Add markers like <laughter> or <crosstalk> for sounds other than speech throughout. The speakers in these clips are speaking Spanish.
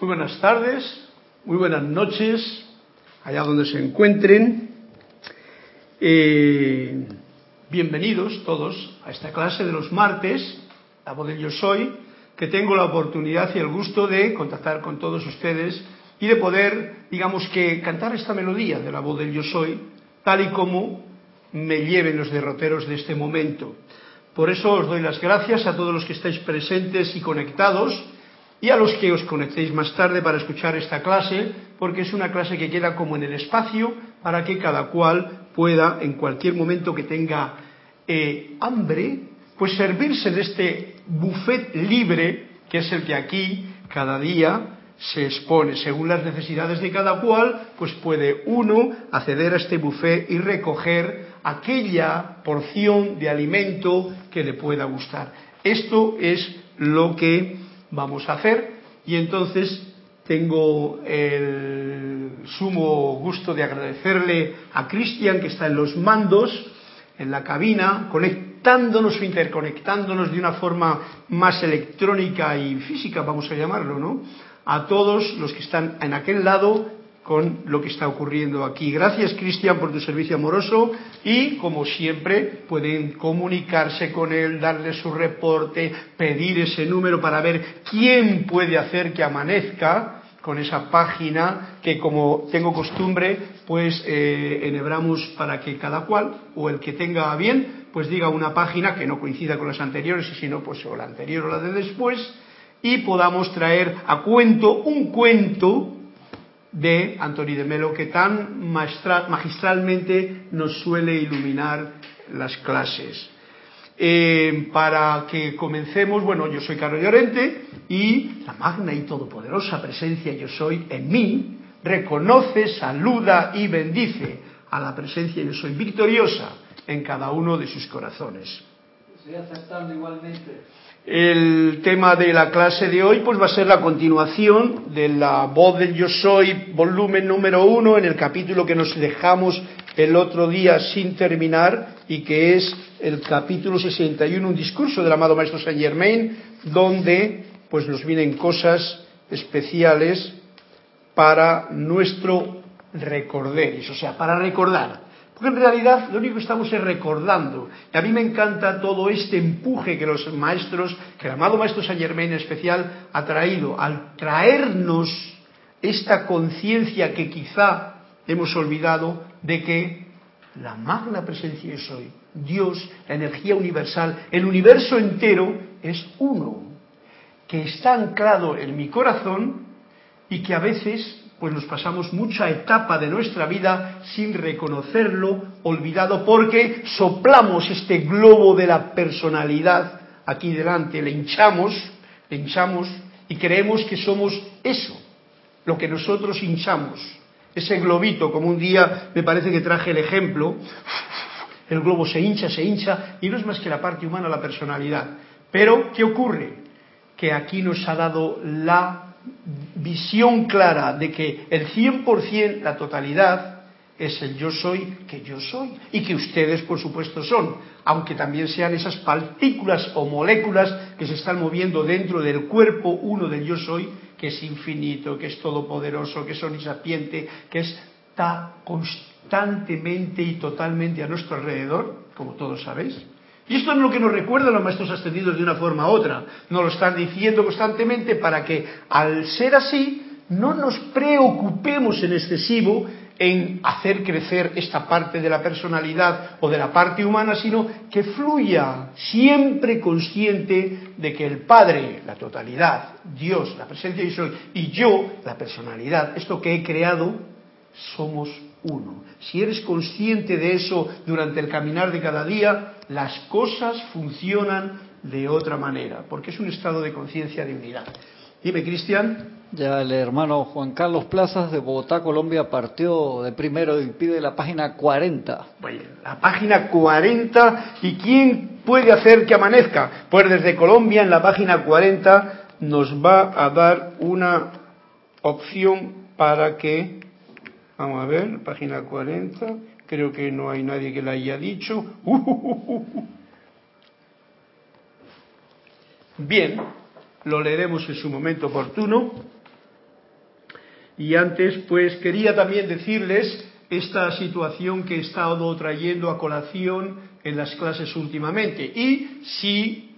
Muy buenas tardes, muy buenas noches, allá donde se encuentren. Eh, bienvenidos todos a esta clase de los martes, la voz del yo soy, que tengo la oportunidad y el gusto de contactar con todos ustedes y de poder, digamos que, cantar esta melodía de la voz del yo soy, tal y como me lleven los derroteros de este momento. Por eso os doy las gracias a todos los que estáis presentes y conectados y a los que os conectéis más tarde para escuchar esta clase, porque es una clase que queda como en el espacio para que cada cual pueda, en cualquier momento que tenga eh, hambre, pues servirse de este buffet libre, que es el que aquí cada día se expone. Según las necesidades de cada cual, pues puede uno acceder a este buffet y recoger aquella porción de alimento que le pueda gustar. Esto es lo que vamos a hacer y entonces tengo el sumo gusto de agradecerle a Cristian que está en los mandos, en la cabina, conectándonos o interconectándonos de una forma más electrónica y física, vamos a llamarlo, ¿no? A todos los que están en aquel lado con lo que está ocurriendo aquí. Gracias, Cristian, por tu servicio amoroso y, como siempre, pueden comunicarse con él, darle su reporte, pedir ese número para ver quién puede hacer que amanezca con esa página que, como tengo costumbre, pues eh, enhebramos para que cada cual, o el que tenga bien, pues diga una página que no coincida con las anteriores, y si no, pues o la anterior o la de después, y podamos traer a cuento un cuento de Antoni de Melo, que tan magistralmente nos suele iluminar las clases. Eh, para que comencemos, bueno, yo soy Carlos Llorente y la magna y todopoderosa presencia yo soy en mí reconoce, saluda y bendice a la presencia yo soy victoriosa en cada uno de sus corazones. Estoy aceptando igualmente. El tema de la clase de hoy pues va a ser la continuación de la voz del yo soy, volumen número uno, en el capítulo que nos dejamos el otro día sin terminar y que es el capítulo 61, un discurso del amado Maestro Saint Germain, donde pues nos vienen cosas especiales para nuestro recorderis, o sea, para recordar. Porque en realidad lo único que estamos es recordando. Y a mí me encanta todo este empuje que los maestros, que el amado Maestro Saint Germain en especial, ha traído al traernos esta conciencia que quizá hemos olvidado de que la magna presencia de soy, Dios, la energía universal, el universo entero es uno, que está anclado en mi corazón y que a veces pues nos pasamos mucha etapa de nuestra vida sin reconocerlo, olvidado, porque soplamos este globo de la personalidad aquí delante, le hinchamos, le hinchamos y creemos que somos eso, lo que nosotros hinchamos, ese globito, como un día me parece que traje el ejemplo, el globo se hincha, se hincha, y no es más que la parte humana, la personalidad. Pero, ¿qué ocurre? Que aquí nos ha dado la visión clara de que el 100%, la totalidad, es el yo soy que yo soy y que ustedes por supuesto son, aunque también sean esas partículas o moléculas que se están moviendo dentro del cuerpo uno del yo soy, que es infinito, que es todopoderoso, que es omnisapiente, que está constantemente y totalmente a nuestro alrededor, como todos sabéis. Y esto es lo que nos recuerdan los maestros ascendidos de una forma u otra. Nos lo están diciendo constantemente para que, al ser así, no nos preocupemos en excesivo en hacer crecer esta parte de la personalidad o de la parte humana, sino que fluya siempre consciente de que el Padre, la totalidad, Dios, la presencia de soy, y yo, la personalidad, esto que he creado, somos uno. Si eres consciente de eso durante el caminar de cada día, las cosas funcionan de otra manera, porque es un estado de conciencia de unidad. Dime, Cristian. Ya el hermano Juan Carlos Plazas de Bogotá, Colombia, partió de primero y pide la página 40. Bueno, la página 40. ¿Y quién puede hacer que amanezca? Pues desde Colombia, en la página 40, nos va a dar una opción para que Vamos a ver, página 40. Creo que no hay nadie que la haya dicho. <laughs> Bien, lo leeremos en su momento oportuno. Y antes, pues quería también decirles esta situación que he estado trayendo a colación en las clases últimamente y si,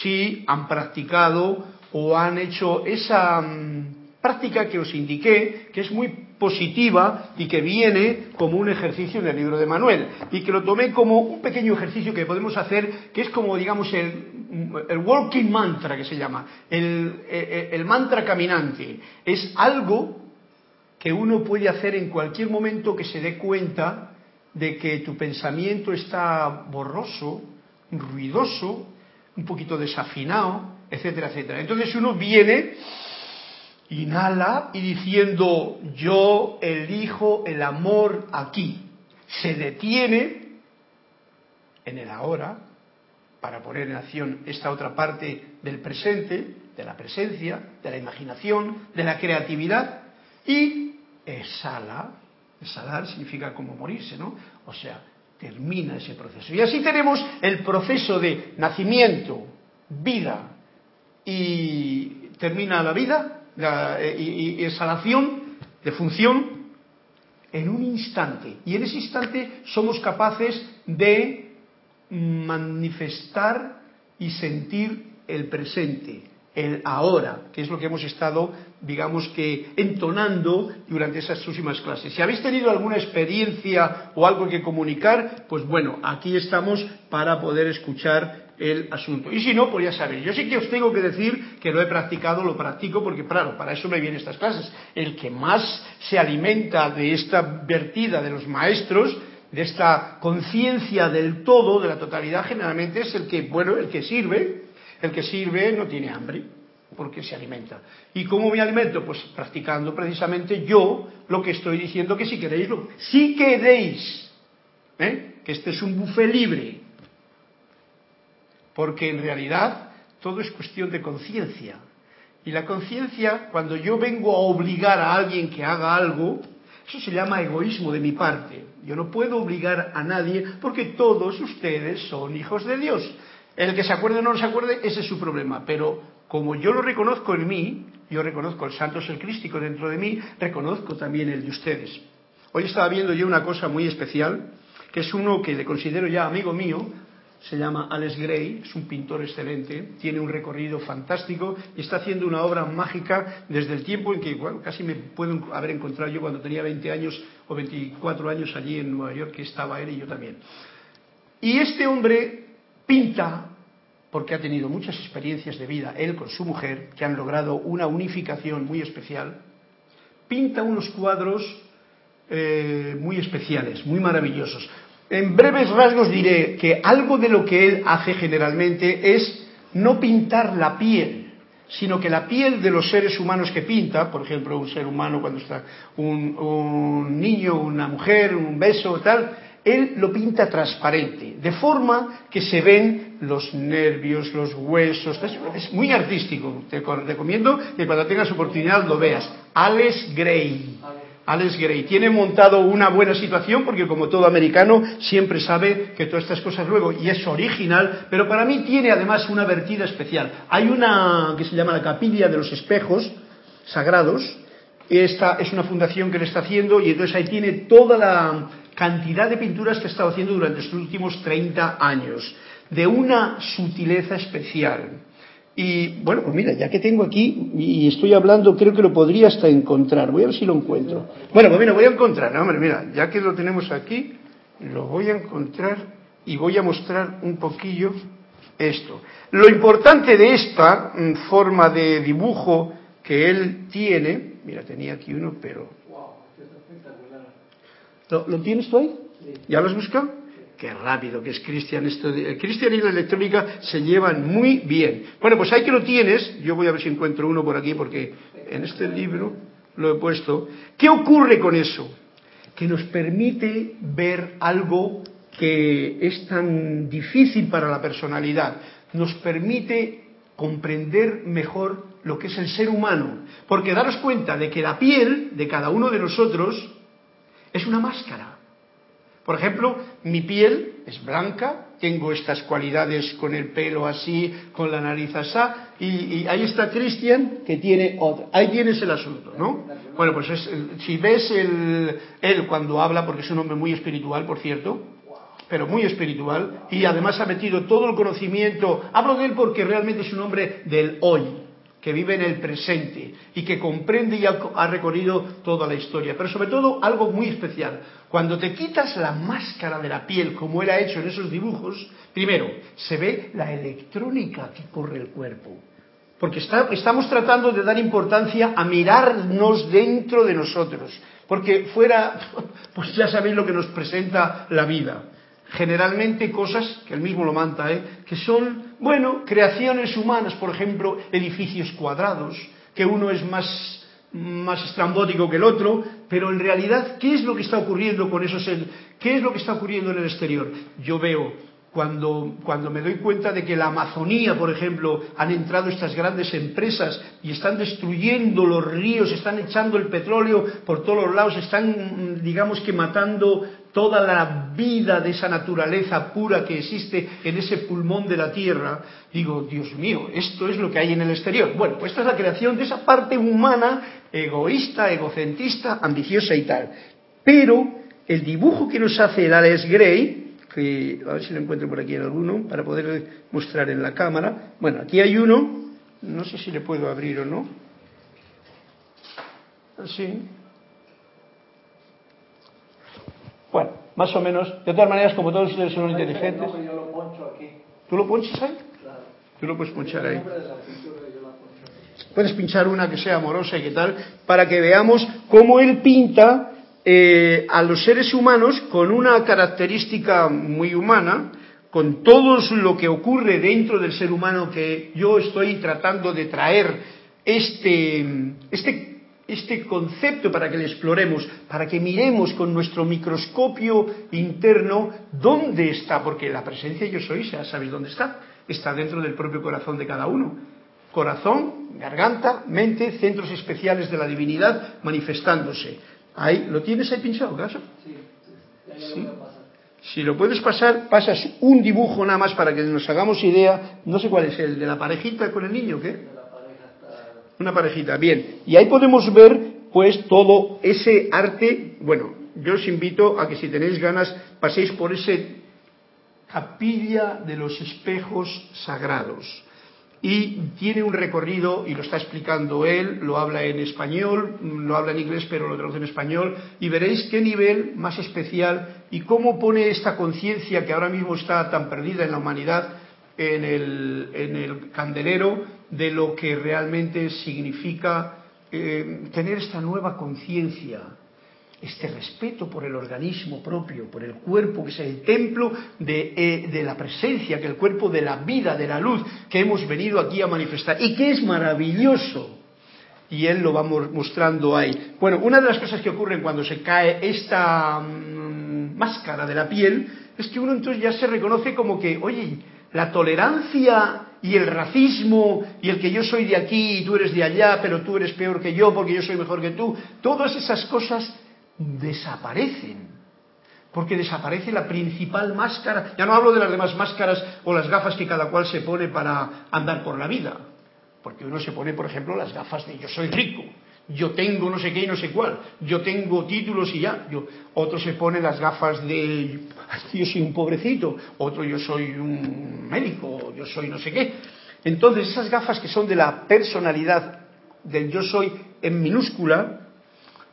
si han practicado o han hecho esa mm, práctica que os indiqué, que es muy positiva y que viene como un ejercicio en el libro de Manuel y que lo tomé como un pequeño ejercicio que podemos hacer, que es como, digamos, el, el walking mantra que se llama, el, el, el mantra caminante. Es algo que uno puede hacer en cualquier momento que se dé cuenta de que tu pensamiento está borroso, ruidoso, un poquito desafinado, etcétera, etcétera. Entonces uno viene, inhala y diciendo, yo elijo el amor aquí. Se detiene en el ahora para poner en acción esta otra parte del presente, de la presencia, de la imaginación, de la creatividad y exhala, exhalar significa como morirse, ¿no? O sea, termina ese proceso. Y así tenemos el proceso de nacimiento, vida y termina la vida eh, y, exhalación de función en un instante. Y en ese instante somos capaces de manifestar y sentir el presente, el ahora, que es lo que hemos estado, digamos que, entonando durante esas últimas clases. Si habéis tenido alguna experiencia o algo que comunicar, pues bueno, aquí estamos para poder escuchar el asunto. Y si no, pues ya sabéis. Yo sí que os tengo que decir que lo he practicado, lo practico, porque claro, para eso me vienen estas clases. El que más se alimenta de esta vertida de los maestros, de esta conciencia del todo, de la totalidad, generalmente es el que, bueno, el que sirve, el que sirve no tiene hambre porque se alimenta. ¿Y cómo me alimento? Pues practicando precisamente yo lo que estoy diciendo que si queréis, lo, si queréis, ¿eh? que este es un buffet libre, porque en realidad todo es cuestión de conciencia. Y la conciencia, cuando yo vengo a obligar a alguien que haga algo, eso se llama egoísmo de mi parte. Yo no puedo obligar a nadie porque todos ustedes son hijos de Dios. El que se acuerde o no se acuerde, ese es su problema. Pero como yo lo reconozco en mí, yo reconozco el santo ser crístico dentro de mí, reconozco también el de ustedes. Hoy estaba viendo yo una cosa muy especial, que es uno que le considero ya amigo mío, se llama Alex Gray, es un pintor excelente, tiene un recorrido fantástico y está haciendo una obra mágica desde el tiempo en que casi me puedo haber encontrado yo cuando tenía 20 años o 24 años allí en Nueva York, que estaba él y yo también. Y este hombre Pinta, porque ha tenido muchas experiencias de vida, él con su mujer, que han logrado una unificación muy especial, pinta unos cuadros eh, muy especiales, muy maravillosos. En breves rasgos diré que algo de lo que él hace generalmente es no pintar la piel, sino que la piel de los seres humanos que pinta, por ejemplo, un ser humano cuando está un, niño, una mujer, un beso, tal, él lo pinta transparente, de forma que se ven los nervios, los huesos. Es, muy artístico. Te recomiendo que cuando tengas oportunidad lo veas. Alex Gray. Alex Gray. Tiene montado una buena situación porque como todo americano siempre sabe que todas estas cosas luego, y es original, pero para mí tiene además una vertida especial. Hay una que se llama la Capilla de los Espejos Sagrados. Esta es una fundación que le está haciendo y entonces ahí tiene toda la cantidad de pinturas que ha estado haciendo durante estos últimos 30 años, de una sutileza especial. Y bueno, pues mira, ya que tengo aquí y estoy hablando, creo que lo podría hasta encontrar. Voy a ver si lo encuentro. Bueno, pues mira, voy a encontrar, hombre, mira, ya que lo tenemos aquí, lo voy a encontrar y voy a mostrar un poquillo esto. Lo importante de esta mm, forma de dibujo que él tiene, mira, tenía aquí uno, pero ¿Lo, tienes tú ahí? ¿Ya lo has buscado? Qué rápido que es Cristian. Esto Cristian y la electrónica se llevan muy bien. Bueno, pues ahí que lo tienes. Yo voy a ver si encuentro uno por aquí porque en este libro lo he puesto. ¿Qué ocurre con eso? Que nos permite ver algo que es tan difícil para la personalidad. Nos permite comprender mejor lo que es el ser humano. Porque daros cuenta de que la piel de cada uno de nosotros es una máscara. Por ejemplo, mi piel es blanca, tengo estas cualidades con el pelo así, con la nariz así, y, ahí está Cristian que tiene otra. Ahí tienes el asunto, ¿no? Bueno, pues si ves el, él cuando habla, porque es un hombre muy espiritual, por cierto, pero muy espiritual, y además ha metido todo el conocimiento, hablo de él porque realmente es un hombre del hoy, que vive en el presente y que comprende y ha, recorrido toda la historia. Pero sobre todo algo muy especial. Cuando te quitas la máscara de la piel, como ha hecho en esos dibujos, primero, se ve la electrónica que corre el cuerpo. Porque estamos tratando de dar importancia a mirarnos dentro de nosotros. Porque fuera, <laughs> pues ya sabéis lo que nos presenta la vida generalmente cosas, que él mismo lo manta, ¿eh? que son, bueno, creaciones humanas, por ejemplo, edificios cuadrados, que uno es más, más estrambótico que el otro, pero en realidad, ¿qué es lo que está ocurriendo con esos, qué es lo que está ocurriendo en el exterior? Yo veo cuando, cuando, me doy cuenta de que la Amazonía, por ejemplo, han entrado estas grandes empresas y están destruyendo los ríos, están echando el petróleo por todos los lados, están, digamos que, matando toda la vida de esa naturaleza pura que existe en ese pulmón de la tierra, digo, Dios mío, esto es lo que hay en el exterior. Bueno, pues esta es la creación de esa parte humana, egoísta, egocentrista, ambiciosa y tal. Pero el dibujo que nos hace el Alex Gray, que a ver si lo encuentro por aquí en alguno, para poder mostrar en la cámara. Bueno, aquí hay uno, no sé si le puedo abrir o no. Así. Bueno, más o menos, de todas maneras, como todos ustedes son inteligentes. ¿Tú lo ponchas ahí? Claro. Tú lo puedes ponchar ahí. Puedes pinchar una que sea amorosa y qué tal, para que veamos cómo él pinta eh, a los seres humanos con una característica muy humana, con todo lo que ocurre dentro del ser humano que yo estoy tratando de traer este, este este concepto para que le exploremos, para que miremos con nuestro microscopio interno dónde está, porque la presencia yo soy, ya sabéis dónde está, está dentro del propio corazón de cada uno. Corazón, garganta, mente, centros especiales de la divinidad manifestándose. Ahí, ¿lo tienes ahí pinchado, caso? Sí, ¿Sí? Si lo puedes pasar, pasas un dibujo nada más para que nos hagamos idea, no sé cuál es el de la parejita con el niño, ¿qué? Una parejita, bien. Y ahí podemos ver, pues, todo ese arte. Bueno, yo os invito a que si tenéis ganas paséis por ese capilla de los espejos sagrados. Y tiene un recorrido, y lo está explicando él, lo habla en español, lo habla en inglés, pero lo traduce en español, y veréis qué nivel más especial y cómo pone esta conciencia que ahora mismo está tan perdida en la humanidad en el, en el candelero de lo que realmente significa eh, tener esta nueva conciencia, este respeto por el organismo propio, por el cuerpo, que es el templo de, eh, de, la presencia, que el cuerpo de la vida, de la luz, que hemos venido aquí a manifestar y que es maravilloso. Y él lo va mostrando ahí. Bueno, una de las cosas que ocurren cuando se cae esta mm, máscara de la piel es que uno entonces ya se reconoce como que, oye, la tolerancia y el racismo y el que yo soy de aquí y tú eres de allá, pero tú eres peor que yo porque yo soy mejor que tú, todas esas cosas desaparecen. Porque desaparece la principal máscara. Ya no hablo de las demás máscaras o las gafas que cada cual se pone para andar por la vida. Porque uno se pone, por ejemplo, las gafas de yo soy rico yo tengo no sé qué y no sé cuál, yo tengo títulos y ya, yo, otro se pone las gafas de yo soy un pobrecito, otro yo soy un médico, yo soy no sé qué. Entonces esas gafas que son de la personalidad del yo soy en minúscula,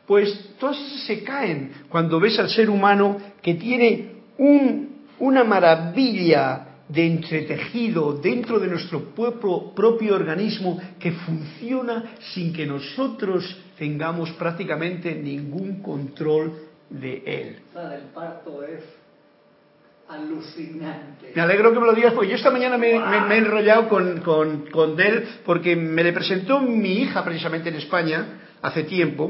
pues todas se caen cuando ves al ser humano que tiene un, una maravilla de entretejido dentro de nuestro propio, propio, organismo que funciona sin que nosotros tengamos prácticamente ningún control de él. El parto es alucinante. Me alegro que me lo digas, porque yo esta mañana me, he enrollado con, con, con él porque me le presentó mi hija precisamente en España hace tiempo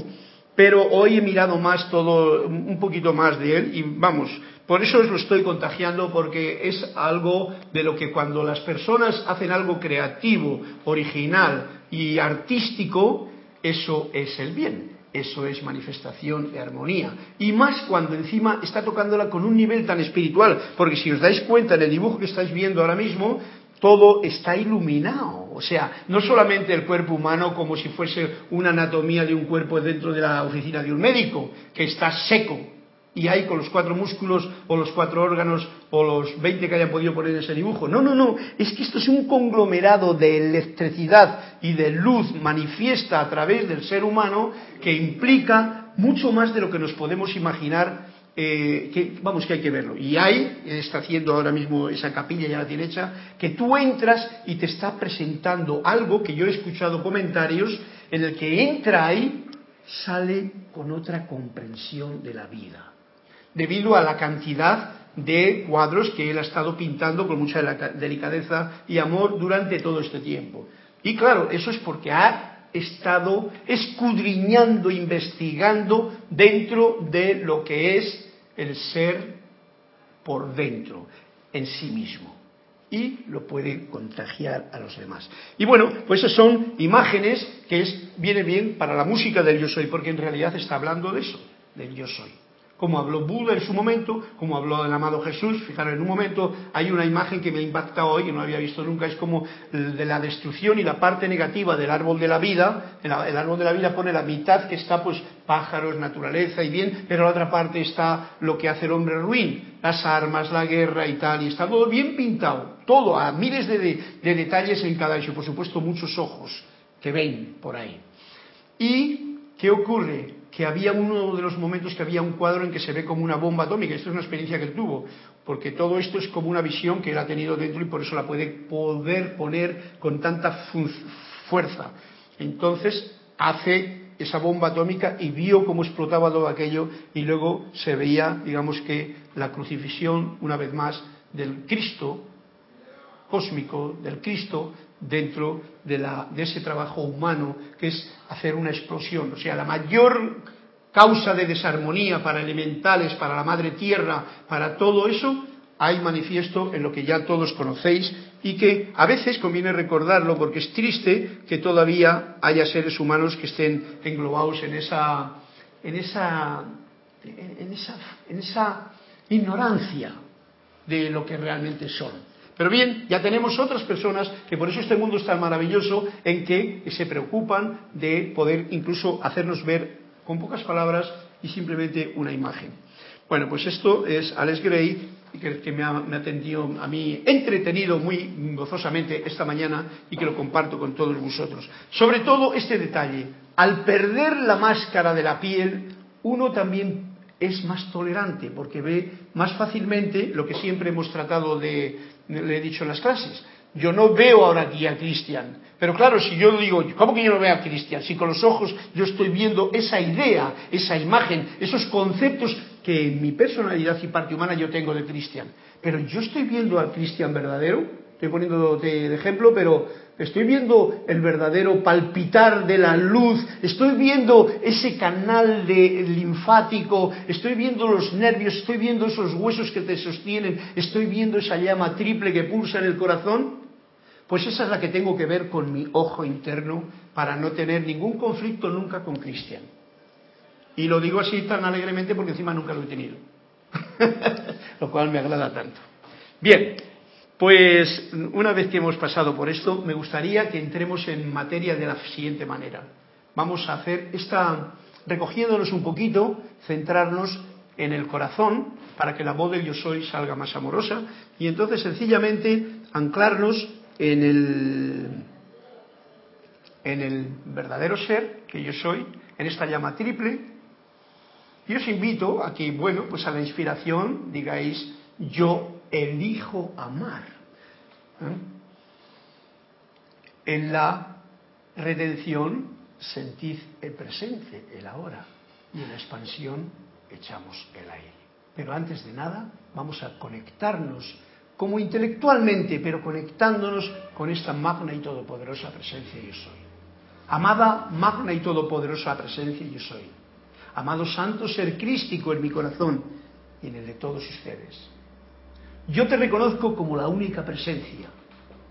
pero hoy he mirado más todo, un poquito más de él y vamos, por eso os lo estoy contagiando porque es algo de lo que cuando las personas hacen algo creativo, original y artístico, eso es el bien, eso es manifestación de armonía. Y más cuando encima está tocándola con un nivel tan espiritual, porque si os dais cuenta en el dibujo que estáis viendo ahora mismo, todo está iluminado. O sea, no solamente el cuerpo humano como si fuese una anatomía de un cuerpo dentro de la oficina de un médico, que está seco, y hay con los cuatro músculos o los cuatro órganos o los 20 que hayan podido poner en ese dibujo. No, no, no, es que esto es un conglomerado de electricidad y de luz manifiesta a través del ser humano que implica mucho más de lo que nos podemos imaginar. Eh, que, vamos, que hay que verlo. Y hay, está haciendo ahora mismo esa capilla, ya la tiene hecha, que tú entras y te está presentando algo que yo he escuchado comentarios en el que entra ahí, sale con otra comprensión de la vida debido a la cantidad de cuadros que él ha estado pintando con mucha delicadeza y amor durante todo este tiempo. Y claro, eso es porque ha estado escudriñando, investigando dentro de lo que es el ser por dentro, en sí mismo. Y lo puede contagiar a los demás. Y bueno, pues esas son imágenes que es, viene bien para la música del yo soy, porque en realidad está hablando de eso, del yo soy como habló Buda en su momento, como habló el amado Jesús. Fijaros, en un momento hay una imagen que me ha impactado hoy, que no había visto nunca, es como de la destrucción y la parte negativa del árbol de la vida. El, árbol de la vida pone la mitad que está, pues, pájaros, naturaleza y bien, pero la otra parte está lo que hace el hombre ruin, las armas, la guerra y tal, y está todo bien pintado, todo, a miles de, de detalles en cada hecho, por supuesto muchos ojos que ven por ahí. ¿Y qué ocurre? Que había uno de los momentos que había un cuadro en que se ve como una bomba atómica. Esto es una experiencia que él tuvo, porque todo esto es como una visión que él ha tenido dentro y por eso la puede poder poner con tanta fuerza. Entonces hace esa bomba atómica y vio cómo explotaba todo aquello y luego se veía, digamos que, la crucifixión, una vez más, del Cristo cósmico, del Cristo, dentro de, la, de ese trabajo humano que es hacer una explosión. O sea, la mayor causa de desarmonía para elementales, para la madre tierra, para todo eso, hay manifiesto en lo que ya todos conocéis y que a veces conviene recordarlo porque es triste que todavía haya seres humanos que estén englobados en esa, en esa, en esa, en esa ignorancia de lo que realmente son. Pero bien, ya tenemos otras personas que por eso este mundo es tan maravilloso en que se preocupan de poder incluso hacernos ver con pocas palabras y simplemente una imagen. Bueno, pues esto es Alex Gray, que, me, ha, me atendido a mí entretenido muy gozosamente esta mañana y que lo comparto con todos vosotros. Sobre todo este detalle, al perder la máscara de la piel, uno también es más tolerante porque ve más fácilmente lo que siempre hemos tratado de, le he dicho en las clases. Yo no veo ahora aquí a Cristian, pero claro, si yo digo, ¿cómo que yo no veo a Cristian? Si con los ojos yo estoy viendo esa idea, esa imagen, esos conceptos que en mi personalidad y parte humana yo tengo de Cristian. Pero yo estoy viendo al Cristian verdadero, estoy poniendo de ejemplo, pero estoy viendo el verdadero palpitar de la luz, estoy viendo ese canal de linfático, estoy viendo los nervios, estoy viendo esos huesos que te sostienen, estoy viendo esa llama triple que pulsa en el corazón. Pues esa es la que tengo que ver con mi ojo interno para no tener ningún conflicto nunca con Cristian. Y lo digo así tan alegremente porque encima nunca lo he tenido. <laughs> lo cual me agrada tanto. Bien, pues una vez que hemos pasado por esto, me gustaría que entremos en materia de la siguiente manera. Vamos a hacer esta, recogiéndonos un poquito, centrarnos en el corazón para que la voz del yo soy salga más amorosa y entonces sencillamente anclarnos en el, en el verdadero ser que yo soy, en esta llama triple. Y os invito a que, bueno, pues a la inspiración digáis yo elijo amar. ¿Eh? En la redención sentid el presente, el ahora, y en la expansión echamos el aire. Pero antes de nada, vamos a conectarnos como intelectualmente, pero conectándonos con esta magna y todopoderosa presencia yo soy. Amada, magna y todopoderosa presencia yo soy. Amado santo ser crístico en mi corazón y en el de todos ustedes. Yo te reconozco como la única presencia,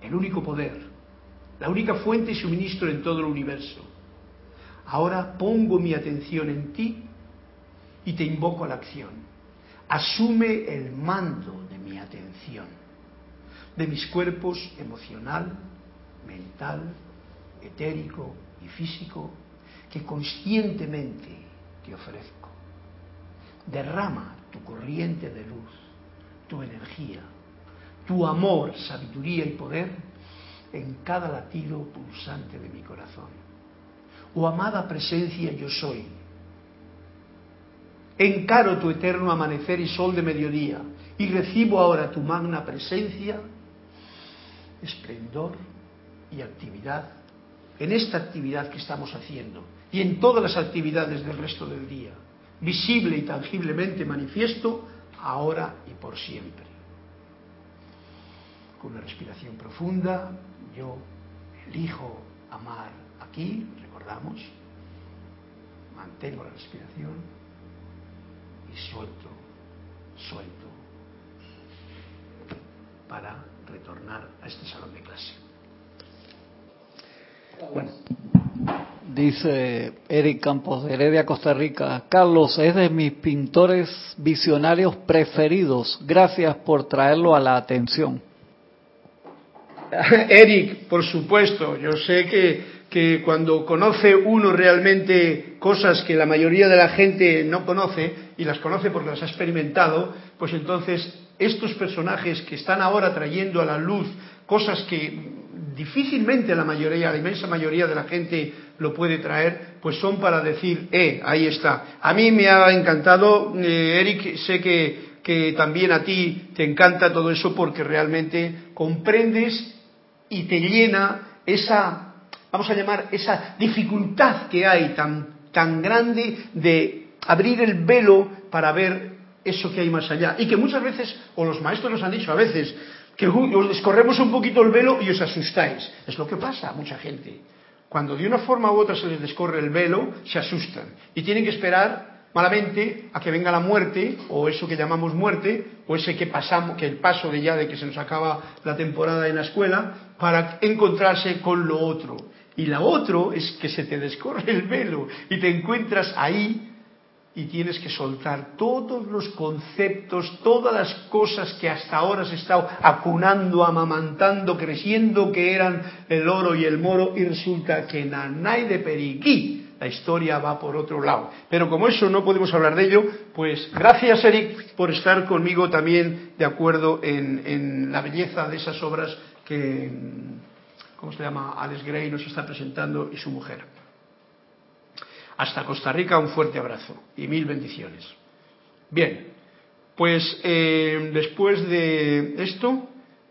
el único poder, la única fuente y suministro en todo el universo. Ahora pongo mi atención en ti y te invoco a la acción. Asume el mando de mi atención, de mis cuerpos emocional, mental, etérico y físico, que conscientemente te ofrezco. Derrama tu corriente de luz, tu energía, tu amor, sabiduría y poder en cada latido pulsante de mi corazón. Oh amada presencia yo soy. Encaro tu eterno amanecer y sol de mediodía y recibo ahora tu magna presencia, esplendor y actividad en esta actividad que estamos haciendo y en todas las actividades del resto del día, visible y tangiblemente manifiesto ahora y por siempre. Con una respiración profunda, yo elijo amar aquí, recordamos, mantengo la respiración y suelto, suelto, para retornar a este salón de clase. Bueno. Dice Eric Campos de Heredia, Costa Rica. Carlos, es de mis pintores visionarios preferidos. Gracias por traerlo a la atención. <laughs> Eric, por supuesto, yo sé que, que cuando conoce uno realmente cosas que la mayoría de la gente no conoce, y las conoce porque las ha experimentado, pues entonces estos personajes que están ahora trayendo a la luz cosas que difícilmente la mayoría, la inmensa mayoría de la gente lo puede traer, pues son para decir, eh, ahí está. A mí me ha encantado, eh, Eric, sé que, que también a ti te encanta todo eso porque realmente comprendes y te llena esa, vamos a llamar, esa dificultad que hay tan, tan grande de abrir el velo para ver eso que hay más allá. Y que muchas veces, o los maestros nos han dicho a veces, que os descorremos un poquito el velo y os asustáis. Es lo que pasa a mucha gente. Cuando de una forma u otra se les descorre el velo, se asustan y tienen que esperar malamente a que venga la muerte o eso que llamamos muerte o ese que pasamos, que el paso de ya de que se nos acaba la temporada en la escuela para encontrarse con lo otro. Y lo otro es que se te descorre el velo y te encuentras ahí y tienes que soltar todos los conceptos, todas las cosas que hasta ahora has estado acunando, amamantando, creciendo, que eran el oro y el moro, y resulta que en Anay de Periquí la historia va por otro lado. Pero como eso no podemos hablar de ello, pues gracias Eric por estar conmigo también de acuerdo en, en la belleza de esas obras que, ¿cómo se llama? Alex Gray nos está presentando y su mujer. Hasta Costa Rica un fuerte abrazo y mil bendiciones. Bien, pues eh, después de esto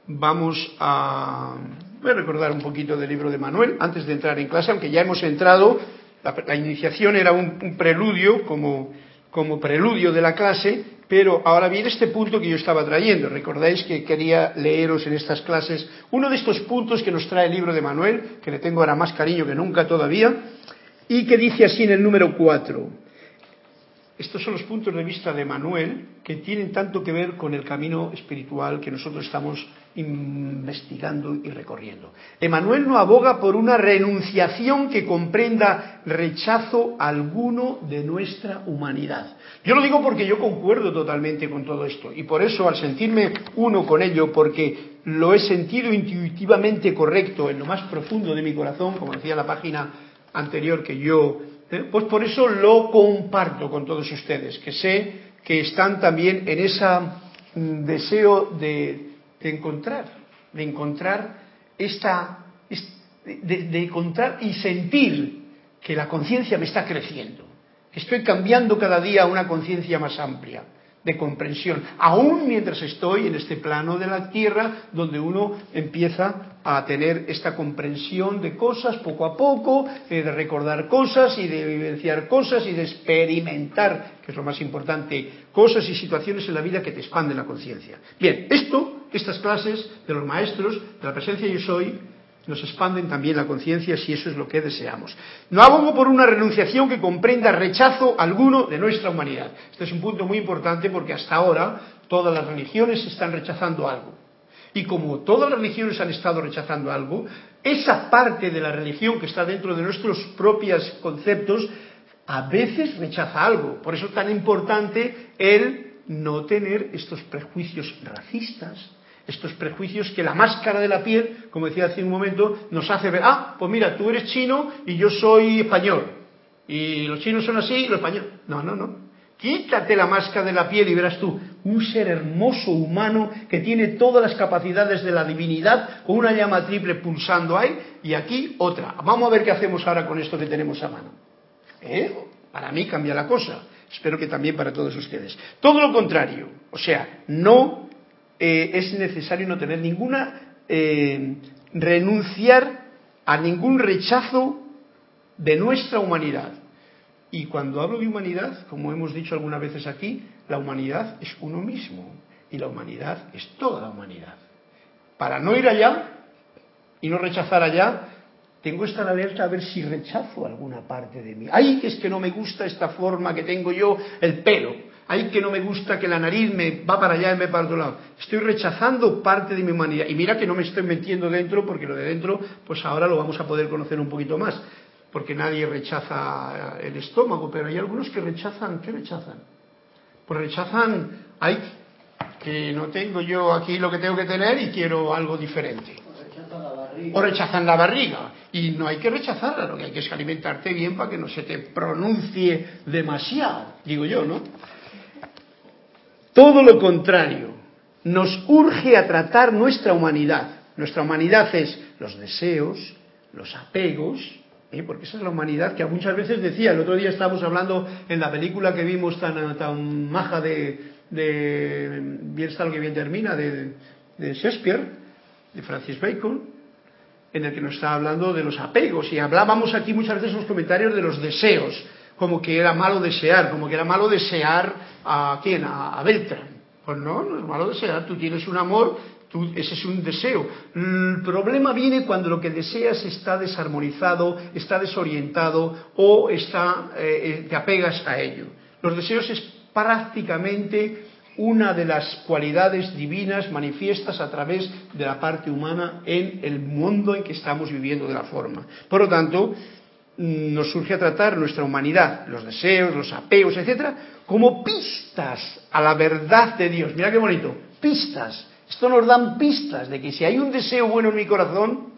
vamos a... Recordar un poquito del libro de Manuel antes de entrar en clase, aunque ya hemos entrado, la, iniciación era un, preludio, como, como preludio de la clase, pero ahora viene este punto que yo estaba trayendo. Recordáis que quería leeros en estas clases uno de estos puntos que nos trae el libro de Manuel, que le tengo ahora más cariño que nunca todavía, y que dice así en el número 4. Estos son los puntos de vista de Manuel que tienen tanto que ver con el camino espiritual que nosotros estamos investigando y recorriendo. Emanuel no aboga por una renunciación que comprenda rechazo alguno de nuestra humanidad. Yo lo digo porque yo concuerdo totalmente con todo esto y por eso al sentirme uno con ello, porque lo he sentido intuitivamente correcto en lo más profundo de mi corazón, como decía la página anterior que yo, ¿eh? pues por eso lo comparto con todos ustedes, que sé que están también en ese mm, deseo de, encontrar, de encontrar esta, de encontrar y sentir que la conciencia me está creciendo, que estoy cambiando cada día a una conciencia más amplia de comprensión, aún mientras estoy en este plano de la tierra donde uno empieza a tener esta comprensión de cosas poco a poco, eh, de recordar cosas y de vivenciar cosas y de experimentar, que es lo más importante, cosas y situaciones en la vida que te expanden la conciencia. Bien, esto, estas clases de los maestros, de la presencia yo soy, nos expanden también la conciencia si eso es lo que deseamos. No abogo por una renunciación que comprenda rechazo alguno de nuestra humanidad. Este es un punto muy importante porque hasta ahora todas las religiones están rechazando algo. Y como todas las religiones han estado rechazando algo, esa parte de la religión que está dentro de nuestros propios conceptos a veces rechaza algo. Por eso es tan importante el no tener estos prejuicios racistas, estos prejuicios que la máscara de la piel, como decía hace un momento, nos hace ver, ah, pues mira, tú eres chino y yo soy español. Y los chinos son así y los españoles. No, no, no. Quítate la máscara de la piel y verás tú un ser hermoso humano que tiene todas las capacidades de la divinidad con una llama triple pulsando ahí y aquí otra. Vamos a ver qué hacemos ahora con esto que tenemos a mano. ¿Eh? Para mí cambia la cosa. Espero que también para todos ustedes. Todo lo contrario. O sea, no eh, es necesario no tener ninguna eh, renunciar a ningún rechazo de nuestra humanidad. Y cuando hablo de humanidad, como hemos dicho algunas veces aquí, la humanidad es uno mismo y la humanidad es toda la humanidad. Para no ir allá y no rechazar allá, tengo esta alerta a ver si rechazo alguna parte de mí. Ay, que es que no me gusta esta forma que tengo yo, el pelo. Ay, que no me gusta que la nariz me va para allá y me para otro lado. Estoy rechazando parte de mi humanidad. Y mira que no me estoy metiendo dentro, porque lo de dentro, pues ahora lo vamos a poder conocer un poquito más porque nadie rechaza el estómago, pero hay algunos que rechazan, ¿qué rechazan? Pues rechazan, ay, que no tengo yo aquí lo que tengo que tener y quiero algo diferente. O rechazan la barriga. Y no hay que rechazarla, lo que hay que es alimentarte bien para que no se te pronuncie demasiado, digo yo, ¿no? Todo lo contrario, nos urge a tratar nuestra humanidad. Nuestra humanidad es los deseos, los apegos, ¿Eh? porque esa es la humanidad que muchas veces decía, el otro día estábamos hablando en la película que vimos tan, tan maja de, de Bien está lo que bien termina, de, de Shakespeare, de Francis Bacon, en el que nos está hablando de los apegos, y hablábamos aquí muchas veces en los comentarios de los deseos, como que era malo desear, como que era malo desear a quién, a, Beltrán. Pues no, no es malo desear, tú tienes un amor ese es un deseo. El problema viene cuando lo que deseas está desarmonizado, está desorientado o está, eh, eh, te apegas a ello. Los deseos es prácticamente una de las cualidades divinas manifiestas a través de la parte humana en el mundo en que estamos viviendo de la forma. Por lo tanto, nos surge a tratar nuestra humanidad, los deseos, los apegos, etcétera, como pistas a la verdad de Dios. Mira qué bonito, pistas esto nos dan pistas de que si hay un deseo bueno en mi corazón,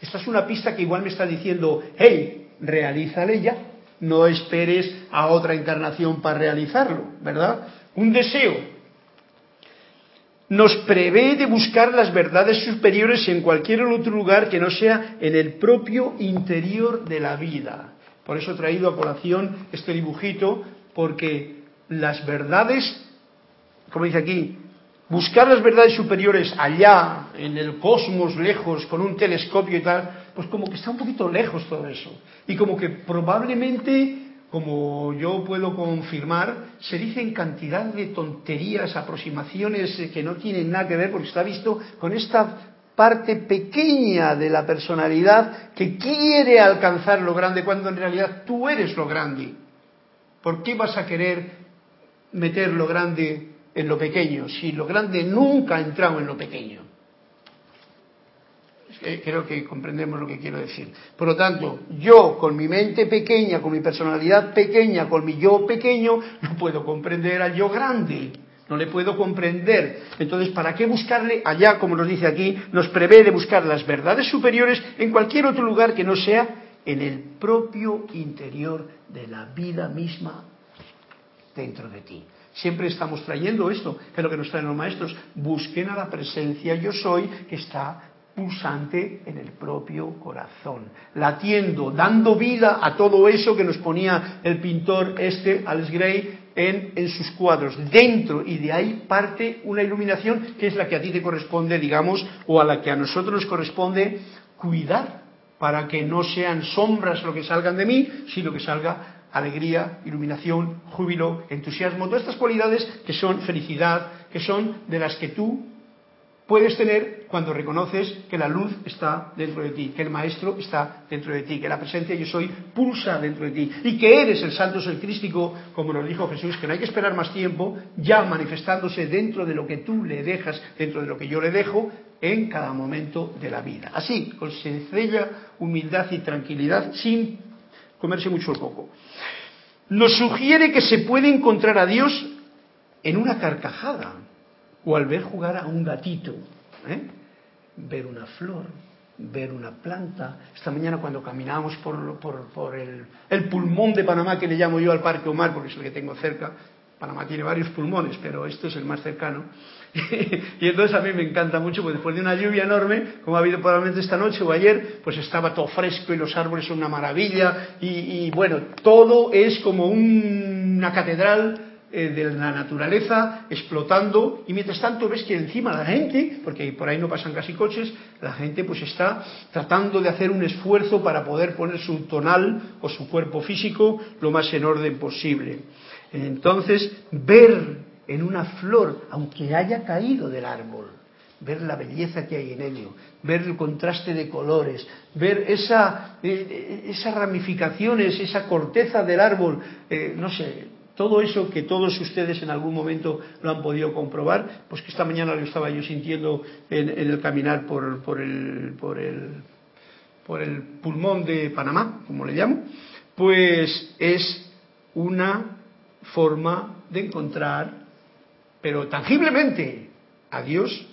esta es una pista que igual me está diciendo, hey, realízale ya, no esperes a otra encarnación para realizarlo, ¿verdad? Un deseo nos prevé de buscar las verdades superiores en cualquier otro lugar que no sea en el propio interior de la vida. Por eso he traído a colación este dibujito, porque las verdades, como dice aquí, buscar las verdades superiores allá, en el cosmos lejos, con un telescopio y tal, pues como que está un poquito lejos todo eso. Y como que probablemente, como yo puedo confirmar, se dicen cantidad de tonterías, aproximaciones que no tienen nada que ver, porque está visto con esta parte pequeña de la personalidad que quiere alcanzar lo grande cuando en realidad tú eres lo grande. ¿Por qué vas a querer meter lo grande en lo pequeño, si lo grande nunca ha entrado en lo pequeño. Creo que comprendemos lo que quiero decir. Por lo tanto, yo con mi mente pequeña, con mi personalidad pequeña, con mi yo pequeño, no puedo comprender al yo grande. No le puedo comprender. Entonces, ¿para qué buscarle allá, como nos dice aquí? Nos prevé de buscar las verdades superiores en cualquier otro lugar que no sea en el propio interior de la vida misma dentro de ti. Siempre estamos trayendo esto, que es lo que nos traen los maestros. Busquen a la presencia yo soy que está pulsante en el propio corazón, latiendo, dando vida a todo eso que nos ponía el pintor este, Alex Gray, en, en, sus cuadros, dentro, y de ahí parte una iluminación que es la que a ti te corresponde, digamos, o a la que a nosotros nos corresponde cuidar, para que no sean sombras lo que salgan de mí, sino que salga alegría, iluminación, júbilo, entusiasmo, todas estas cualidades que son felicidad, que son de las que tú puedes tener cuando reconoces que la luz está dentro de ti, que el Maestro está dentro de ti, que la presencia yo soy pulsa dentro de ti y que eres el Santo Ser Crístico, como nos dijo Jesús, que no hay que esperar más tiempo, ya manifestándose dentro de lo que tú le dejas, dentro de lo que yo le dejo, en cada momento de la vida. Así, con sencilla humildad y tranquilidad, sin comerse mucho el coco. Nos sugiere que se puede encontrar a Dios en una carcajada o al ver jugar a un gatito, ¿eh? ver una flor, ver una planta. Esta mañana cuando caminábamos por, el, pulmón de Panamá, que le llamo yo al Parque Omar, porque es el que tengo cerca, Panamá tiene varios pulmones, pero este es el más cercano. <laughs> y entonces a mí me encanta mucho, porque después de una lluvia enorme, como ha habido probablemente esta noche o ayer, pues estaba todo fresco y los árboles son una maravilla. Y, bueno, todo es como una catedral eh, de la naturaleza explotando y mientras tanto ves que encima la gente, porque por ahí no pasan casi coches, la gente pues está tratando de hacer un esfuerzo para poder poner su tonal o su cuerpo físico lo más en orden posible. Entonces, ver en una flor, aunque haya caído del árbol, ver la belleza que hay en ello, ver el contraste de colores, ver esa, eh, esas ramificaciones, esa corteza del árbol, eh, no sé, todo eso que todos ustedes en algún momento lo han podido comprobar, pues que esta mañana lo estaba yo sintiendo en, el caminar por, el, por, el, por el pulmón de Panamá, como le llamo, pues es una forma de encontrar, pero tangiblemente, a Dios.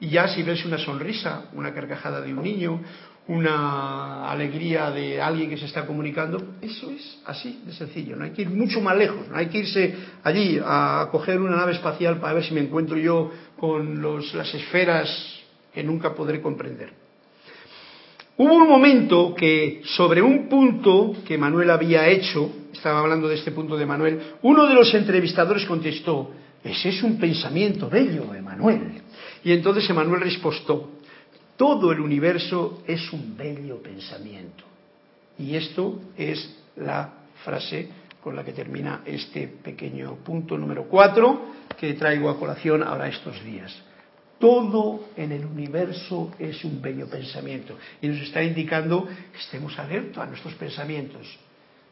Y ya si ves una sonrisa, una carcajada de un niño, una alegría de alguien que se está comunicando, eso es así de sencillo, no hay que ir mucho más lejos, no hay que irse allí a coger una nave espacial para ver si me encuentro yo con las esferas que nunca podré comprender. Hubo un momento que sobre un punto que Manuel había hecho, estaba hablando de este punto de Manuel, uno de los entrevistadores contestó, ese es un pensamiento bello, Emanuel. Y entonces Emanuel respondió, todo el universo es un bello pensamiento. Y esto es la frase con la que termina este pequeño punto número cuatro que traigo a colación ahora estos días. Todo en el universo es un bello pensamiento. Y nos está indicando que estemos alertos a nuestros pensamientos.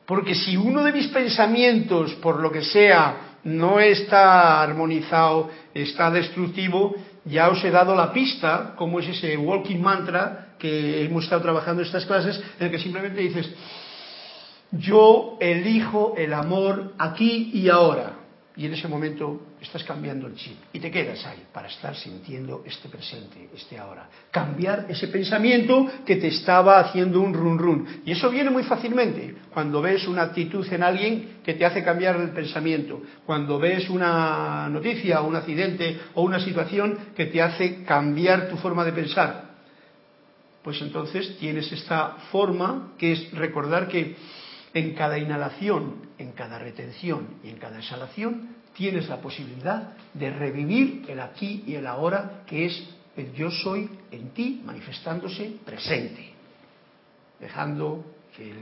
Porque si uno de mis pensamientos, por lo que sea, no está armonizado, está destructivo, ya os he dado la pista, como es ese walking mantra que hemos estado trabajando en estas clases, en el que simplemente dices, yo elijo el amor aquí y ahora y en ese momento estás cambiando el chip y te quedas ahí para estar sintiendo este presente, este ahora. Cambiar ese pensamiento que te estaba haciendo un run run. Y eso viene muy fácilmente cuando ves una actitud en alguien que te hace cambiar el pensamiento, cuando ves una noticia, un accidente o una situación que te hace cambiar tu forma de pensar. Pues entonces tienes esta forma que es recordar que en cada inhalación, en cada retención y en cada exhalación tienes la posibilidad de revivir el aquí y el ahora, que es el yo soy en ti manifestándose presente, dejando que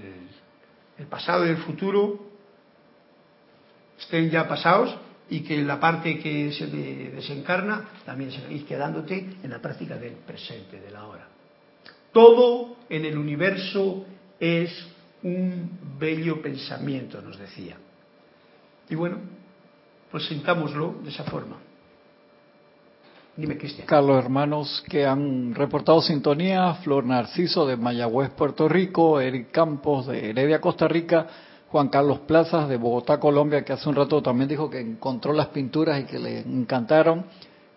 el, pasado y el futuro estén ya pasados y que la parte que se desencarna también se ir quedándote en la práctica del presente, del ahora. Todo en el universo es un bello pensamiento, nos decía. Y bueno, pues sintámoslo de esa forma. Dime, Cristian. Carlos, hermanos que han reportado sintonía, Flor Narciso de Mayagüez, Puerto Rico, Eric Campos de Heredia, Costa Rica, Juan Carlos Plazas de Bogotá, Colombia, que hace un rato también dijo que encontró las pinturas y que le encantaron,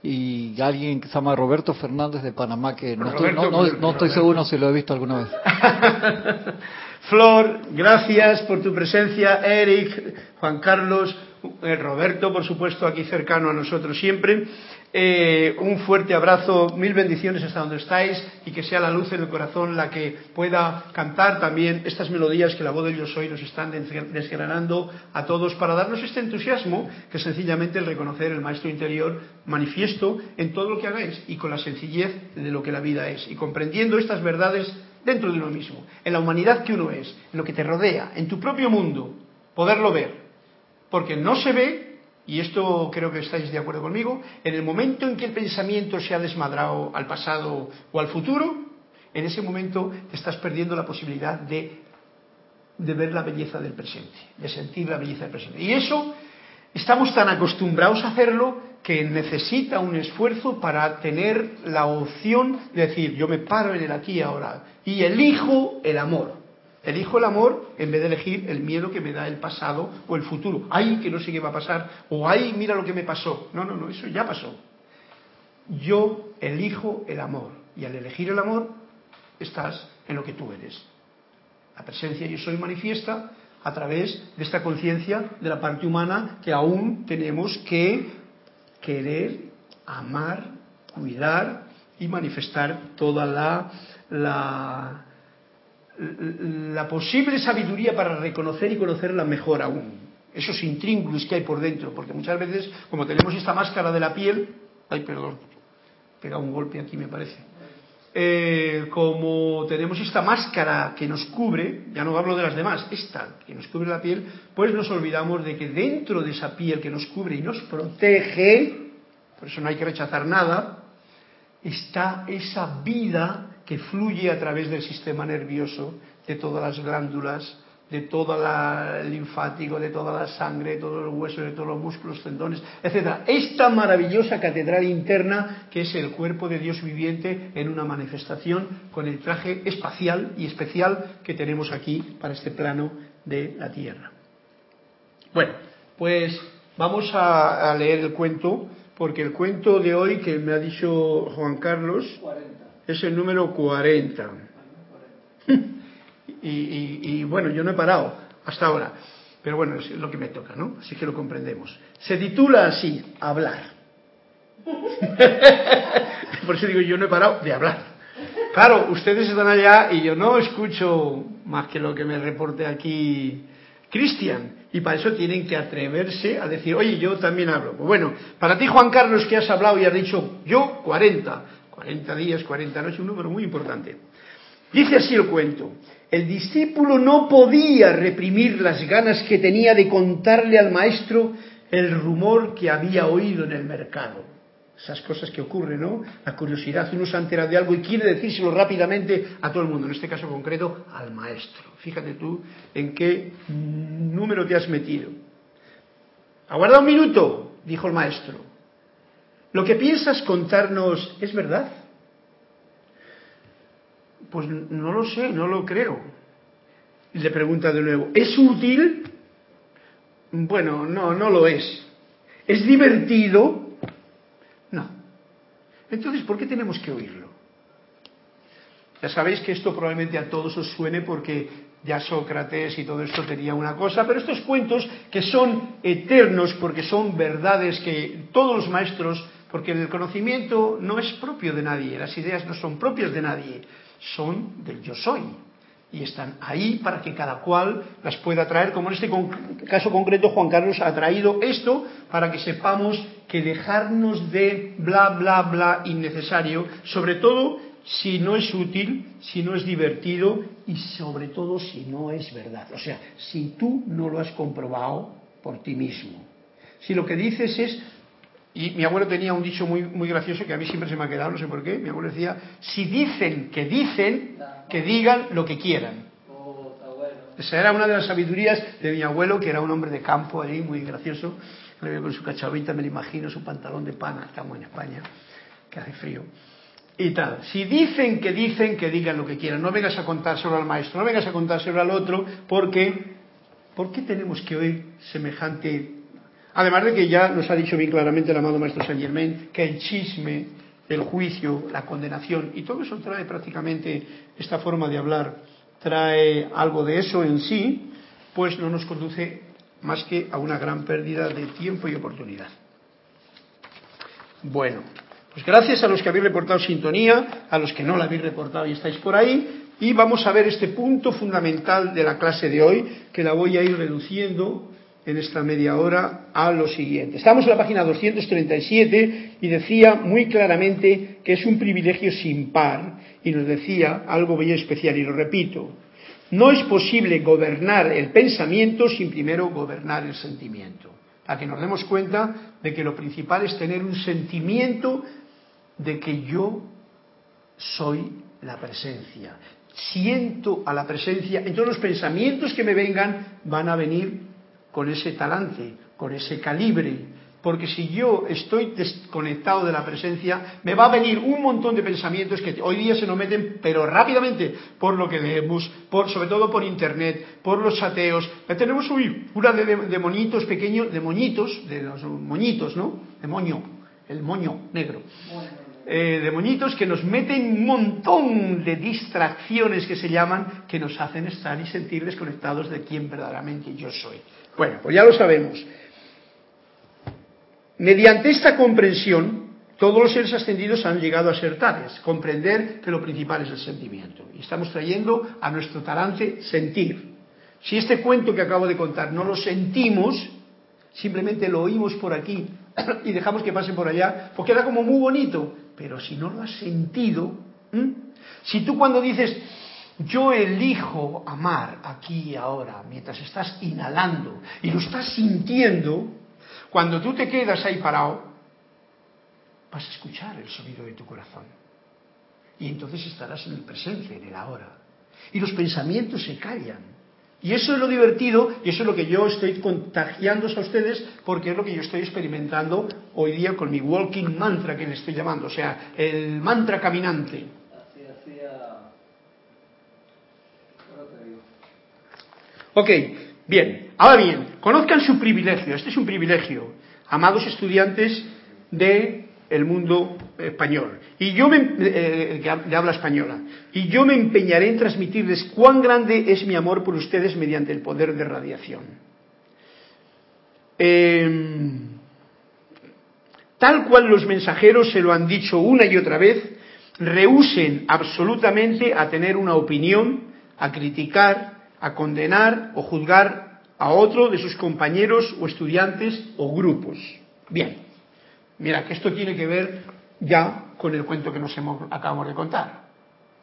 y alguien que se llama Roberto Fernández de Panamá, que no, estoy, no estoy seguro si lo he visto alguna vez. <laughs> Flor, gracias por tu presencia. Eric, Juan Carlos, eh, Roberto, por supuesto, aquí cercano a nosotros siempre. Eh, un fuerte abrazo, mil bendiciones hasta donde estáis y que sea la luz en el corazón la que pueda cantar también estas melodías que la voz de Yo Soy nos están desgranando a todos para darnos este entusiasmo que es sencillamente el reconocer el maestro interior manifiesto en todo lo que hagáis y con la sencillez de lo que la vida es y comprendiendo estas verdades dentro de uno mismo, en la humanidad que uno es, en lo que te rodea, en tu propio mundo, poderlo ver. Porque no se ve, y esto creo que estáis de acuerdo conmigo, en el momento en que el pensamiento se ha desmadrado al pasado o al futuro, en ese momento te estás perdiendo la posibilidad de, de ver la belleza del presente, de sentir la belleza del presente. Y eso estamos tan acostumbrados a hacerlo que necesita un esfuerzo para tener la opción de decir, yo me paro en el aquí y ahora y elijo el amor. Elijo el amor en vez de elegir el miedo que me da el pasado o el futuro. Ay, que no sé qué va a pasar. O ay, mira lo que me pasó. No, no, no, eso ya pasó. Yo elijo el amor. Y al elegir el amor, estás en lo que tú eres. La presencia yo soy manifiesta a través de esta conciencia de la parte humana que aún tenemos que querer, amar, cuidar y manifestar toda la, la, la posible sabiduría para reconocer y conocerla mejor aún. Esos intríngulos que hay por dentro, porque muchas veces, como tenemos esta máscara de la piel, ay, perdón, pega un golpe aquí me parece eh, como tenemos esta máscara que nos cubre, ya no hablo de las demás, esta que nos cubre la piel, pues nos olvidamos de que dentro de esa piel que nos cubre y nos protege, por eso no hay que rechazar nada, está esa vida que fluye a través del sistema nervioso, de todas las glándulas, de todo el linfático, de toda la sangre, de todos los huesos, de todos los músculos, tendones, etc. Esta maravillosa catedral interna que es el cuerpo de Dios viviente en una manifestación con el traje espacial y especial que tenemos aquí para este plano de la Tierra. Bueno, pues vamos a, leer el cuento, porque el cuento de hoy que me ha dicho Juan Carlos es el número 40. <laughs> Y, bueno, yo no he parado hasta ahora, pero bueno, es lo que me toca, ¿no? Así que lo comprendemos. Se titula así, hablar. <laughs> Por eso digo, yo no he parado de hablar. Claro, ustedes están allá y yo no escucho más que lo que me reporte aquí Cristian. Y para eso tienen que atreverse a decir, oye, yo también hablo. Pues bueno, para ti, Juan Carlos, que has hablado y has dicho, yo 40, 40 días, 40 noches, un número muy importante. Dice así el cuento. El discípulo no podía reprimir las ganas que tenía de contarle al maestro el rumor que había oído en el mercado. Esas cosas que ocurren, ¿no? La curiosidad, uno se entera de algo y quiere decírselo rápidamente a todo el mundo, en este caso concreto al maestro. Fíjate tú en qué número te has metido. Aguarda un minuto, dijo el maestro. Lo que piensas contarnos es verdad. Pues no lo sé, no lo creo. Le pregunta de nuevo, ¿es útil? Bueno, no, no lo es. ¿Es divertido? No. Entonces, ¿por qué tenemos que oírlo? Ya sabéis que esto probablemente a todos os suene porque ya Sócrates y todo esto tenía una cosa, pero estos cuentos que son eternos porque son verdades que todos los maestros, porque el conocimiento no es propio de nadie, las ideas no son propias de nadie, son del yo soy. Y están ahí para que cada cual las pueda traer, como en este caso concreto Juan Carlos ha traído esto para que sepamos que dejarnos de bla, bla, bla innecesario, sobre todo si no es útil, si no es divertido y sobre todo si no es verdad. O sea, si tú no lo has comprobado por ti mismo. Si lo que dices es y mi abuelo tenía un dicho muy, muy gracioso que a mí siempre se me ha quedado, no sé por qué. Mi abuelo decía, si dicen que dicen, que digan lo que quieran. Esa era una de las sabidurías de mi abuelo, que era un hombre de campo ahí, muy gracioso. Con su cachavita, me lo imagino, su pantalón de pana, estamos en España, que hace frío. Y tal. Si dicen que dicen, que digan lo que quieran. No vengas a contárselo al maestro, no vengas a contárselo al otro, porque ¿por qué tenemos que oír semejante Además de que ya nos ha dicho bien claramente el amado Maestro Saint Germain que el chisme, el juicio, la condenación, y todo eso trae prácticamente, esta forma de hablar, trae algo de eso en sí, pues no nos conduce más que a una gran pérdida de tiempo y oportunidad. Bueno, pues gracias a los que habéis reportado sintonía, a los que no la habéis reportado y estáis por ahí, y vamos a ver este punto fundamental de la clase de hoy, que la voy a ir reduciendo en esta media hora a lo siguiente. Estamos en la página 237 y decía muy claramente que es un privilegio sin par y nos decía algo muy especial y lo repito. No es posible gobernar el pensamiento sin primero gobernar el sentimiento. Para que nos demos cuenta de que lo principal es tener un sentimiento de que yo soy la presencia. Siento a la presencia, entonces los pensamientos que me vengan van a venir con ese talante, con ese calibre, porque si yo estoy desconectado de la presencia, me va a venir un montón de pensamientos que hoy día se nos meten, pero rápidamente, por lo que leemos, por, sobre todo por internet, por los ateos. Ya tenemos una de, de, monitos pequeños, de moñitos, de los moñitos, ¿no? De moño, el moño negro. Eh, de moñitos que nos meten un montón de distracciones que se llaman, que nos hacen estar y sentir desconectados de quién verdaderamente yo soy. Bueno, pues ya lo sabemos. Mediante esta comprensión, todos los seres ascendidos han llegado a ser tales, comprender que lo principal es el sentimiento. Y estamos trayendo a nuestro talante sentir. Si este cuento que acabo de contar no lo sentimos, simplemente lo oímos por aquí <coughs> y dejamos que pase por allá, pues queda como muy bonito. Pero si no lo has sentido, si tú cuando dices, yo elijo amar aquí y ahora, mientras estás inhalando y lo estás sintiendo, cuando tú te quedas ahí parado, vas a escuchar el sonido de tu corazón. Y entonces estarás en el presente, en el ahora. Y los pensamientos se callan. Y eso es lo divertido y eso es lo que yo estoy contagiando a ustedes porque es lo que yo estoy experimentando hoy día con mi walking mantra que le estoy llamando, o sea, el mantra caminante. Ok, bien, ahora bien, conozcan su privilegio, este es un privilegio, amados estudiantes del el mundo español, y yo me, eh, habla española, y yo me empeñaré en transmitirles cuán grande es mi amor por ustedes mediante el poder de radiación. Em, tal cual los mensajeros se lo han dicho una y otra vez, rehúsen absolutamente a tener una opinión, a criticar, a condenar o juzgar a otro de sus compañeros o estudiantes o grupos. Bien, mira que esto tiene que ver ya con el cuento que nos hemos, acabamos de contar.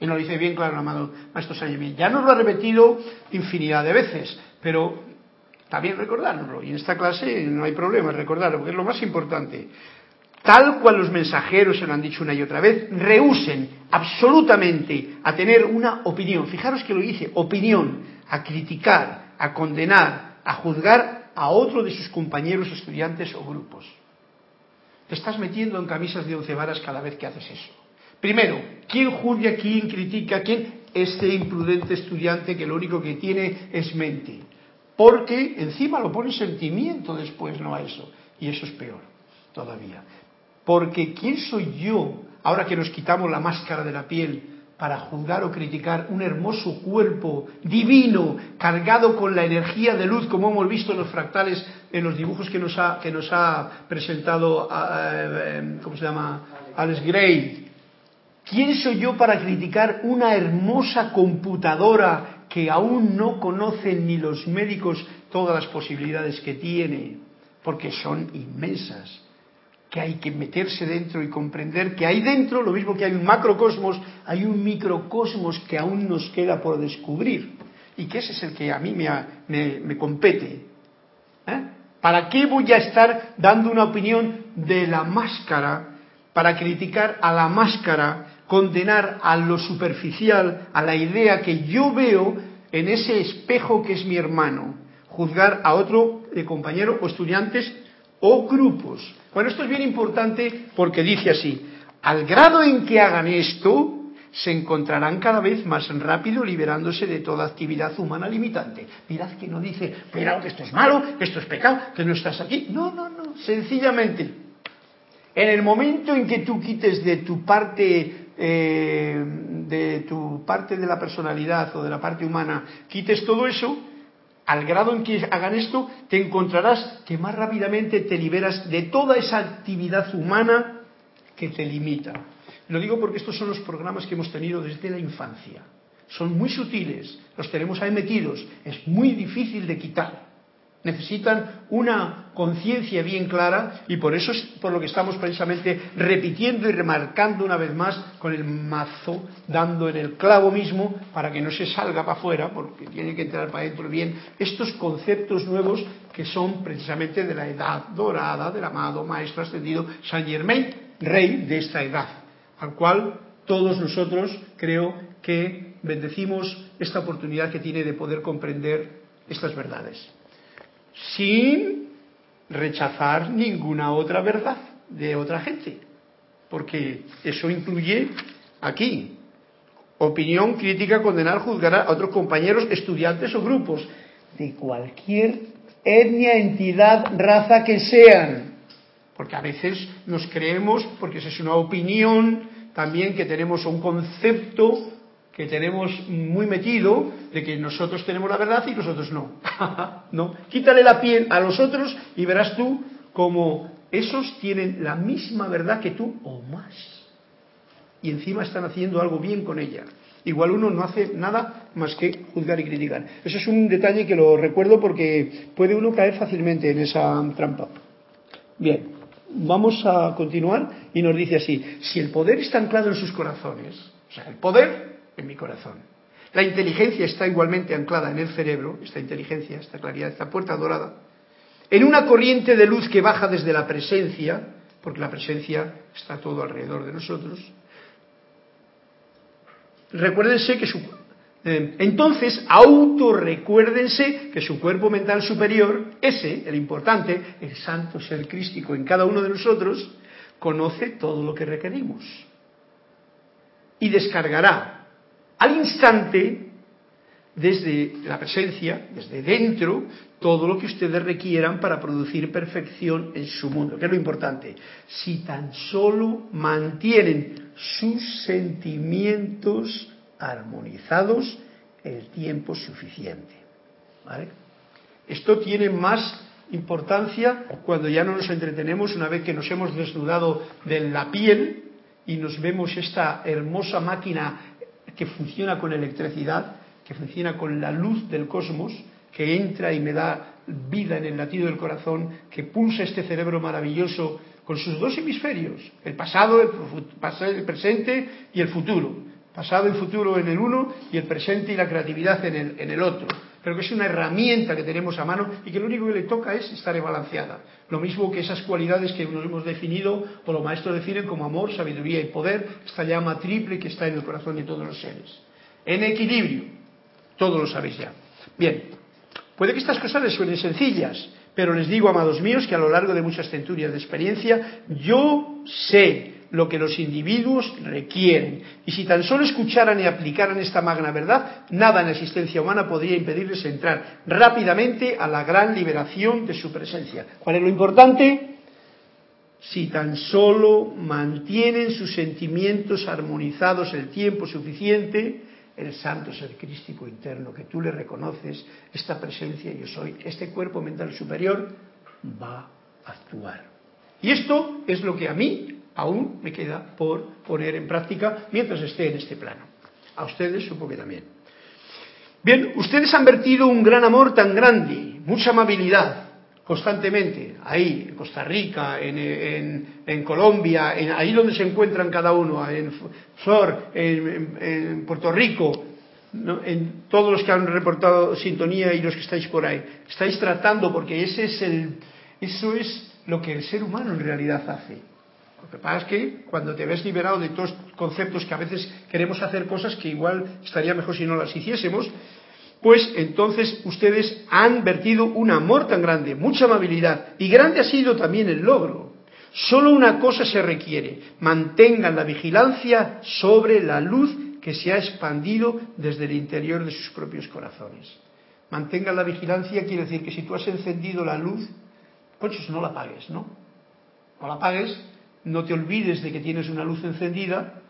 Y nos lo dice bien claro amado Maestro Saint Ya nos lo ha repetido infinidad de veces, pero también recordárnoslo. Y en esta clase no hay problema recordarlo, porque es lo más importante. Tal cual los mensajeros se lo han dicho una y otra vez, rehúsen absolutamente a tener una opinión. Fijaros que lo dice, opinión, a criticar, a condenar, a juzgar a otro de sus compañeros, estudiantes o grupos. Te estás metiendo en camisas de once varas cada vez que haces eso. Primero, ¿quién juzga, quién critica, quién? Este imprudente estudiante que lo único que tiene es mente. Porque encima lo pone sentimiento después, no a eso. Y eso es peor todavía. Porque ¿quién soy yo, ahora que nos quitamos la máscara de la piel, para juzgar o criticar un hermoso cuerpo divino, cargado con la energía de luz, como hemos visto en los fractales, en los dibujos que nos ha, que nos ha presentado, eh, ¿cómo se llama? Alex Gray. ¿Quién soy yo para criticar una hermosa computadora que aún no conocen ni los médicos todas las posibilidades que tiene? Porque son inmensas que hay que meterse dentro y comprender que hay dentro, lo mismo que hay un macrocosmos, hay un microcosmos que aún nos queda por descubrir y que ese es el que a mí me, me, compete. ¿Eh? ¿Para qué voy a estar dando una opinión de la máscara para criticar a la máscara, condenar a lo superficial, a la idea que yo veo en ese espejo que es mi hermano, juzgar a otro de compañero o estudiantes o grupos. Bueno, esto es bien importante porque dice así, al grado en que hagan esto, se encontrarán cada vez más rápido liberándose de toda actividad humana limitante. Mirad que no dice, pero que esto es malo, que esto es pecado, que no estás aquí. No, no, no, sencillamente. En el momento en que tú quites de tu parte eh, de tu parte de la personalidad o de la parte humana, quites todo eso, al grado en que hagan esto, te encontrarás que más rápidamente te liberas de toda esa actividad humana que te limita. Lo digo porque estos son los programas que hemos tenido desde la infancia. Son muy sutiles, los tenemos ahí metidos, es muy difícil de quitar. Necesitan una conciencia bien clara y por eso es por lo que estamos precisamente repitiendo y remarcando una vez más con el mazo, dando en el clavo mismo para que no se salga para afuera, porque tiene que entrar para adentro bien, estos conceptos nuevos que son precisamente de la edad dorada del amado Maestro Ascendido Saint Germain, rey de esta edad, al cual todos nosotros creo que bendecimos esta oportunidad que tiene de poder comprender estas verdades sin rechazar ninguna otra verdad de otra gente, porque eso incluye aquí opinión, crítica, condenar, juzgar a otros compañeros, estudiantes o grupos de cualquier etnia, entidad, raza que sean. Porque a veces nos creemos, porque esa es una opinión también que tenemos un concepto que tenemos muy metido de que nosotros tenemos la verdad y nosotros no. <laughs> no. Quítale la piel a los otros y verás tú como esos tienen la misma verdad que tú o más. Y encima están haciendo algo bien con ella. Igual uno no hace nada más que juzgar y criticar. Eso es un detalle que lo recuerdo porque puede uno caer fácilmente en esa trampa. Bien, vamos a continuar y nos dice así, si el poder está anclado en sus corazones, o sea, el poder en mi corazón, la inteligencia está igualmente anclada en el cerebro, esta inteligencia, esta claridad, esta puerta dorada, en una corriente de luz que baja desde la presencia, porque la presencia está todo alrededor de nosotros, recuérdense que su entonces autorrecuérdense que su cuerpo mental superior, ese, el importante, el santo ser crístico en cada uno de nosotros, conoce todo lo que requerimos y descargará al instante desde la presencia, desde dentro, todo lo que ustedes requieran para producir perfección en su mundo, que es lo importante. Si tan solo mantienen sus sentimientos armonizados el tiempo suficiente. Esto tiene más importancia cuando ya no nos entretenemos una vez que nos hemos desnudado de la piel y nos vemos esta hermosa máquina que funciona con electricidad, que funciona con la luz del cosmos, que entra y me da vida en el latido del corazón, que pulsa este cerebro maravilloso con sus dos hemisferios, el pasado, el, presente y el futuro. Pasado y futuro en el uno y el presente y la creatividad en el, otro. Pero que es una herramienta que tenemos a mano y que lo único que le toca es estar balanceada. Lo mismo que esas cualidades que nos hemos definido, o los maestros definen como amor, sabiduría y poder, esta llama triple que está en el corazón de todos los seres. En equilibrio. Todos lo sabéis ya. Bien, puede que estas cosas les suenen sencillas, pero les digo, amados míos, que a lo largo de muchas centurias de experiencia, yo sé lo que los individuos requieren. Y si tan solo escucharan y aplicaran esta magna verdad, nada en la existencia humana podría impedirles entrar rápidamente a la gran liberación de su presencia. ¿Cuál es lo importante? Si tan solo mantienen sus sentimientos armonizados el tiempo suficiente, el santo ser crístico interno que tú le reconoces, esta presencia yo soy, este cuerpo mental superior, va a actuar. Y esto es lo que a mí aún me queda por poner en práctica mientras esté en este plano. A ustedes supongo que también. Bien, ustedes han vertido un gran amor tan grande, mucha amabilidad, constantemente, ahí, en Costa Rica, en, Colombia, ahí donde se encuentran cada uno, en Flor, en, Puerto Rico, en todos los que han reportado sintonía y los que estáis por ahí. Estáis tratando, porque ese es el, eso es lo que el ser humano en realidad hace. Lo que pasa es que cuando te ves liberado de todos conceptos que a veces queremos hacer cosas que igual estaría mejor si no las hiciésemos, pues entonces ustedes han vertido un amor tan grande, mucha amabilidad, y grande ha sido también el logro. Solo una cosa se requiere, mantengan la vigilancia sobre la luz que se ha expandido desde el interior de sus propios corazones. Mantengan la vigilancia quiere decir que si tú has encendido la luz, pues no la apagues, ¿no? No la apagues, no te olvides de que tienes una luz encendida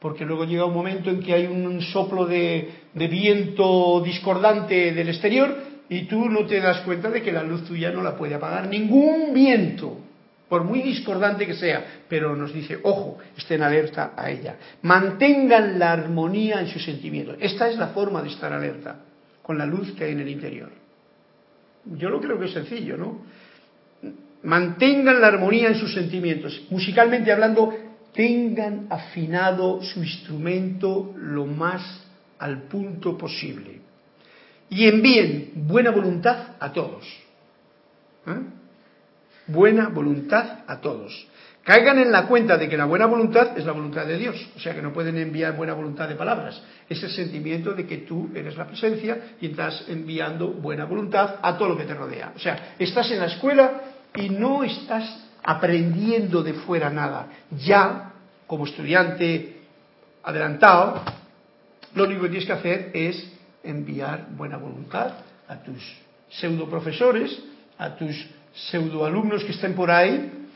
porque luego llega un momento en que hay un soplo de, viento discordante del exterior y tú no te das cuenta de que la luz tuya no la puede apagar ningún viento, por muy discordante que sea, pero nos dice, ojo, estén alerta a ella, mantengan la armonía en sus sentimientos. Esta es la forma de estar alerta, con la luz que hay en el interior. Yo lo creo que es sencillo, ¿no? Mantengan la armonía en sus sentimientos. Musicalmente hablando, tengan afinado su instrumento lo más al punto posible y envíen buena voluntad a todos. ¿eh? Buena voluntad a todos. Caigan en la cuenta de que la buena voluntad es la voluntad de Dios, o sea que no pueden enviar buena voluntad de palabras. Es el sentimiento de que tú eres la presencia y estás enviando buena voluntad a todo lo que te rodea. O sea, estás en la escuela y no estás aprendiendo de fuera nada. Ya, como estudiante adelantado, lo único que tienes que hacer es enviar buena voluntad a tus pseudo profesores, a tus pseudo alumnos que estén por ahí,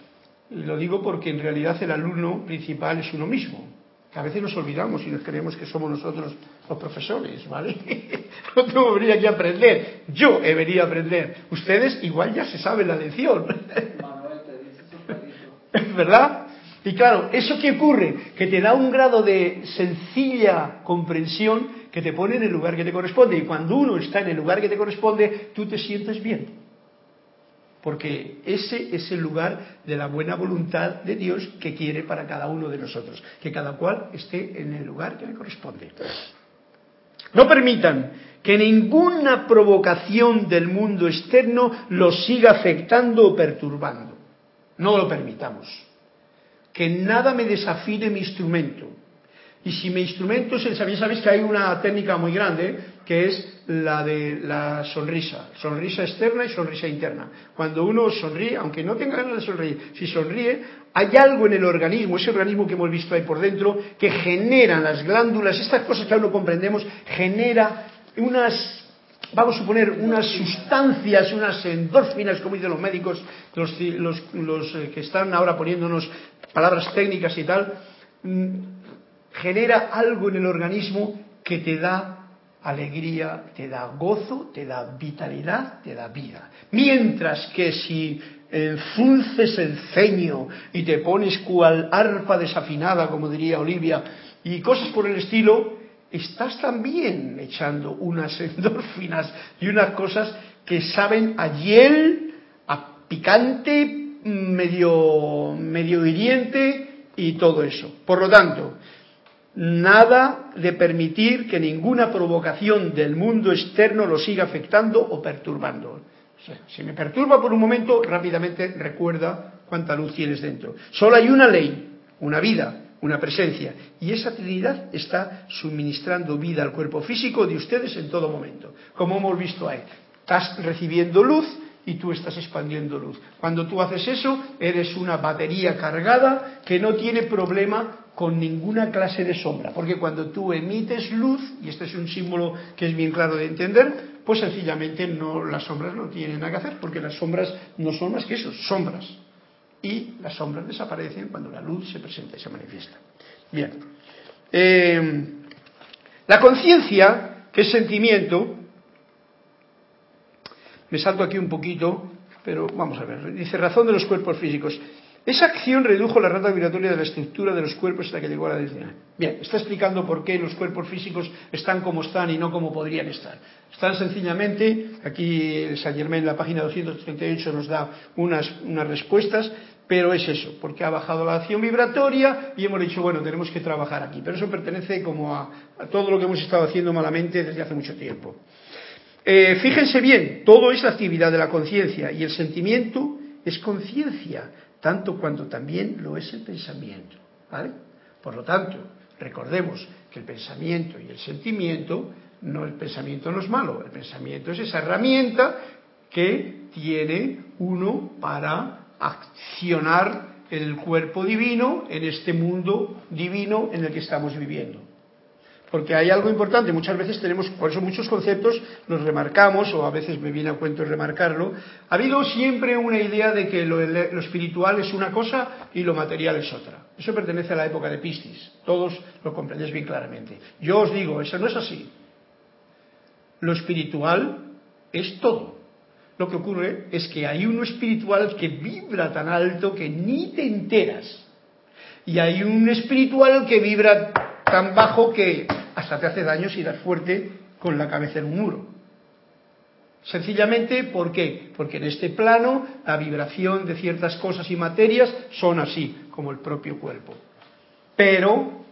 y lo digo porque en realidad el alumno principal es uno mismo. Que a veces nos olvidamos y nos creemos que somos nosotros los profesores, ¿vale? <laughs> no habría que aprender. Yo he venido a aprender. Ustedes igual ya se saben la lección. <laughs> ¿Verdad? Y claro, ¿eso qué ocurre? Que te da un grado de sencilla comprensión que te pone en el lugar que te corresponde. Y cuando uno está en el lugar que te corresponde, tú te sientes bien. Porque ese es el lugar de la buena voluntad de Dios que quiere para cada uno de nosotros. Que cada cual esté en el lugar que le corresponde. No permitan que ninguna provocación del mundo externo los siga afectando o perturbando. No lo permitamos que nada me desafine mi instrumento. Y si mi instrumento, sabéis, sabéis que hay una técnica muy grande que es la de la sonrisa, sonrisa externa y sonrisa interna. Cuando uno sonríe, aunque no tenga ganas de sonreír, si sonríe, hay algo en el organismo, ese organismo que hemos visto ahí por dentro, que genera las glándulas, estas cosas que aún no comprendemos, genera unas vamos a suponer unas sustancias, unas endorfinas, como dicen los médicos, los, los, eh, que están ahora poniéndonos palabras técnicas y tal, mm, genera algo en el organismo que te da alegría, te da gozo, te da vitalidad, te da vida. Mientras que si enfunces el ceño y te pones cual arpa desafinada, como diría Olivia, y cosas por el estilo, estás también echando unas <laughs> endorfinas y unas cosas que saben a hiel, a picante, medio, medio hiriente y todo eso. Por lo tanto, nada de permitir que ninguna provocación del mundo externo lo siga afectando o perturbando. si me perturba por un momento, rápidamente recuerda cuánta luz tienes dentro. Solo hay una ley, una vida, una presencia. Y esa Trinidad está suministrando vida al cuerpo físico de ustedes en todo momento. Como hemos visto ahí. Estás recibiendo luz y tú estás expandiendo luz. Cuando tú haces eso, eres una batería cargada que no tiene problema con ninguna clase de sombra. Porque cuando tú emites luz, y este es un símbolo que es bien claro de entender, pues sencillamente no, las sombras no tienen nada que hacer, porque las sombras no son más que eso, sombras y las sombras desaparecen cuando la luz se presenta y se manifiesta. Bien. Eh, la conciencia, que es sentimiento, me salto aquí un poquito, pero vamos a ver. Dice razón de los cuerpos físicos. Esa acción redujo la rata vibratoria de la estructura de los cuerpos hasta que llegó a la densidad. Bien, está explicando por qué los cuerpos físicos están como están y no como podrían estar. Están sencillamente, aquí Saint Germain en la página 238 nos da unas, unas respuestas, pero es eso, porque ha bajado la acción vibratoria y hemos dicho, bueno, tenemos que trabajar aquí. Pero eso pertenece como a, todo lo que hemos estado haciendo malamente desde hace mucho tiempo. Eh, fíjense bien, todo es actividad de la conciencia y el sentimiento es conciencia, tanto cuanto también lo es el pensamiento. ¿vale? Por lo tanto, recordemos que el pensamiento y el sentimiento, no el pensamiento no es malo, el pensamiento es esa herramienta que tiene uno para accionar el cuerpo divino en este mundo divino en el que estamos viviendo. Porque hay algo importante, muchas veces tenemos, por eso muchos conceptos los remarcamos, o a veces me viene a cuento remarcarlo. Ha habido siempre una idea de que lo, lo, espiritual es una cosa y lo material es otra. Eso pertenece a la época de Piscis, todos lo comprendéis bien claramente. Yo os digo, eso no es así. Lo espiritual es todo. Lo que ocurre es que hay uno espiritual que vibra tan alto que ni te enteras. Y hay un espiritual que vibra tan bajo que hasta te hace daño si das fuerte con la cabeza en un muro. Sencillamente, ¿por qué? Porque en este plano la vibración de ciertas cosas y materias son así, como el propio cuerpo. Pero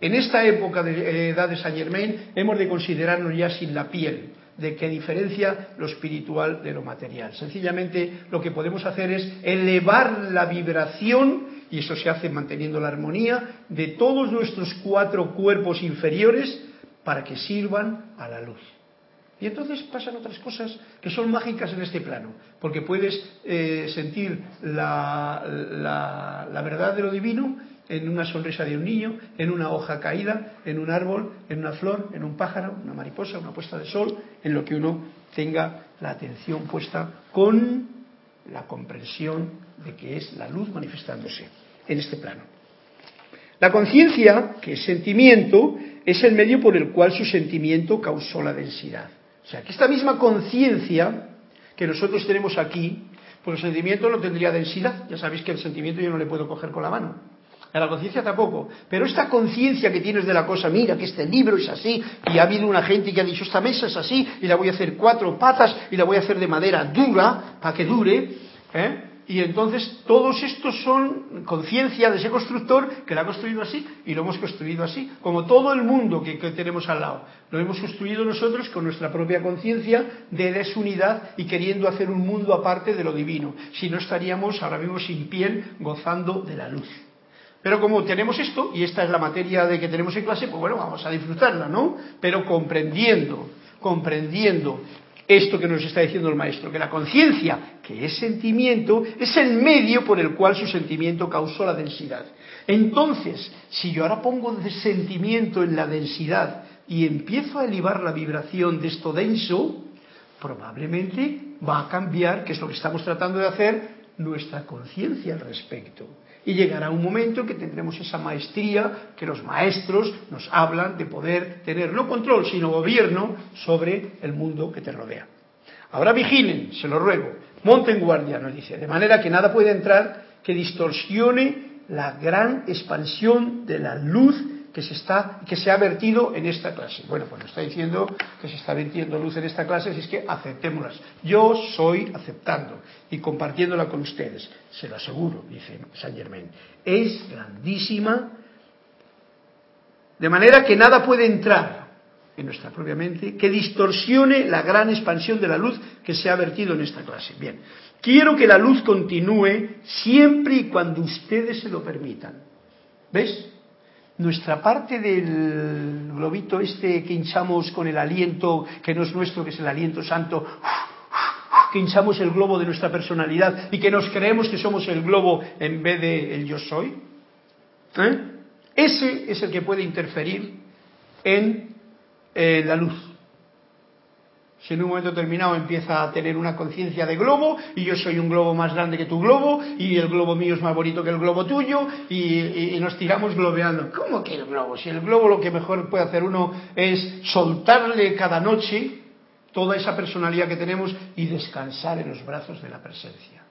en esta época de edad de Saint Germain hemos de considerarnos ya sin la piel, de que diferencia lo espiritual de lo material. Sencillamente lo que podemos hacer es elevar la vibración, y eso se hace manteniendo la armonía, de todos nuestros cuatro cuerpos inferiores para que sirvan a la luz. Y entonces pasan otras cosas que son mágicas en este plano, porque puedes eh, sentir la, la, verdad de lo divino en una sonrisa de un niño, en una hoja caída, en un árbol, en una flor, en un pájaro, una mariposa, una puesta de sol, en lo que uno tenga la atención puesta con la comprensión de que es la luz manifestándose en este plano. La conciencia, que es sentimiento, es el medio por el cual su sentimiento causó la densidad. O sea, que esta misma conciencia que nosotros tenemos aquí, pues el sentimiento no tendría densidad. Ya sabéis que el sentimiento yo no le puedo coger con la mano. La conciencia tampoco. Pero esta conciencia que tienes de la cosa, mira que este libro es así, y ha habido una gente que ha dicho, esta mesa es así, y la voy a hacer cuatro patas, y la voy a hacer de madera dura, para que dure, ¿eh? Y entonces todos estos son conciencia de ese constructor que lo ha construido así y lo hemos construido así, como todo el mundo que, tenemos al lado. Lo hemos construido nosotros con nuestra propia conciencia de desunidad y queriendo hacer un mundo aparte de lo divino. Si no estaríamos ahora mismo sin piel gozando de la luz. Pero como tenemos esto, y esta es la materia de que tenemos en clase, pues bueno, vamos a disfrutarla, ¿no? Pero comprendiendo, comprendiendo esto que nos está diciendo el maestro, que la conciencia, que es sentimiento, es el medio por el cual su sentimiento causó la densidad. Entonces, si yo ahora pongo de sentimiento en la densidad y empiezo a elevar la vibración de esto denso, probablemente va a cambiar, que es lo que estamos tratando de hacer, nuestra conciencia al respecto. Y llegará un momento en que tendremos esa maestría que los maestros nos hablan de poder tener no control, sino gobierno sobre el mundo que te rodea. Ahora vigilen, se lo ruego, monten guardia, nos dice, de manera que nada puede entrar que distorsione la gran expansión de la luz que se, está, que se ha vertido en esta clase. Bueno, pues nos está diciendo que se está vertiendo luz en esta clase, así es que aceptémoslas. Yo soy aceptando y compartiéndola con ustedes, se lo aseguro, dice Saint Germain. Es grandísima, de manera que nada puede entrar en nuestra propia mente que distorsione la gran expansión de la luz que se ha vertido en esta clase. Bien, quiero que la luz continúe siempre y cuando ustedes se lo permitan. ¿Ves? Nuestra parte del globito este que hinchamos con el aliento, que no es nuestro, que es el aliento santo, que hinchamos el globo de nuestra personalidad y que nos creemos que somos el globo en vez de el yo soy, ¿eh? ese es el que puede interferir en la luz. Si en un momento determinado empieza a tener una conciencia de globo y yo soy un globo más grande que tu globo y el globo mío es más bonito que el globo tuyo y, nos tiramos globeando. ¿Cómo que el globo? Si el globo lo que mejor puede hacer uno es soltarle cada noche toda esa personalidad que tenemos y descansar en los brazos de la presencia.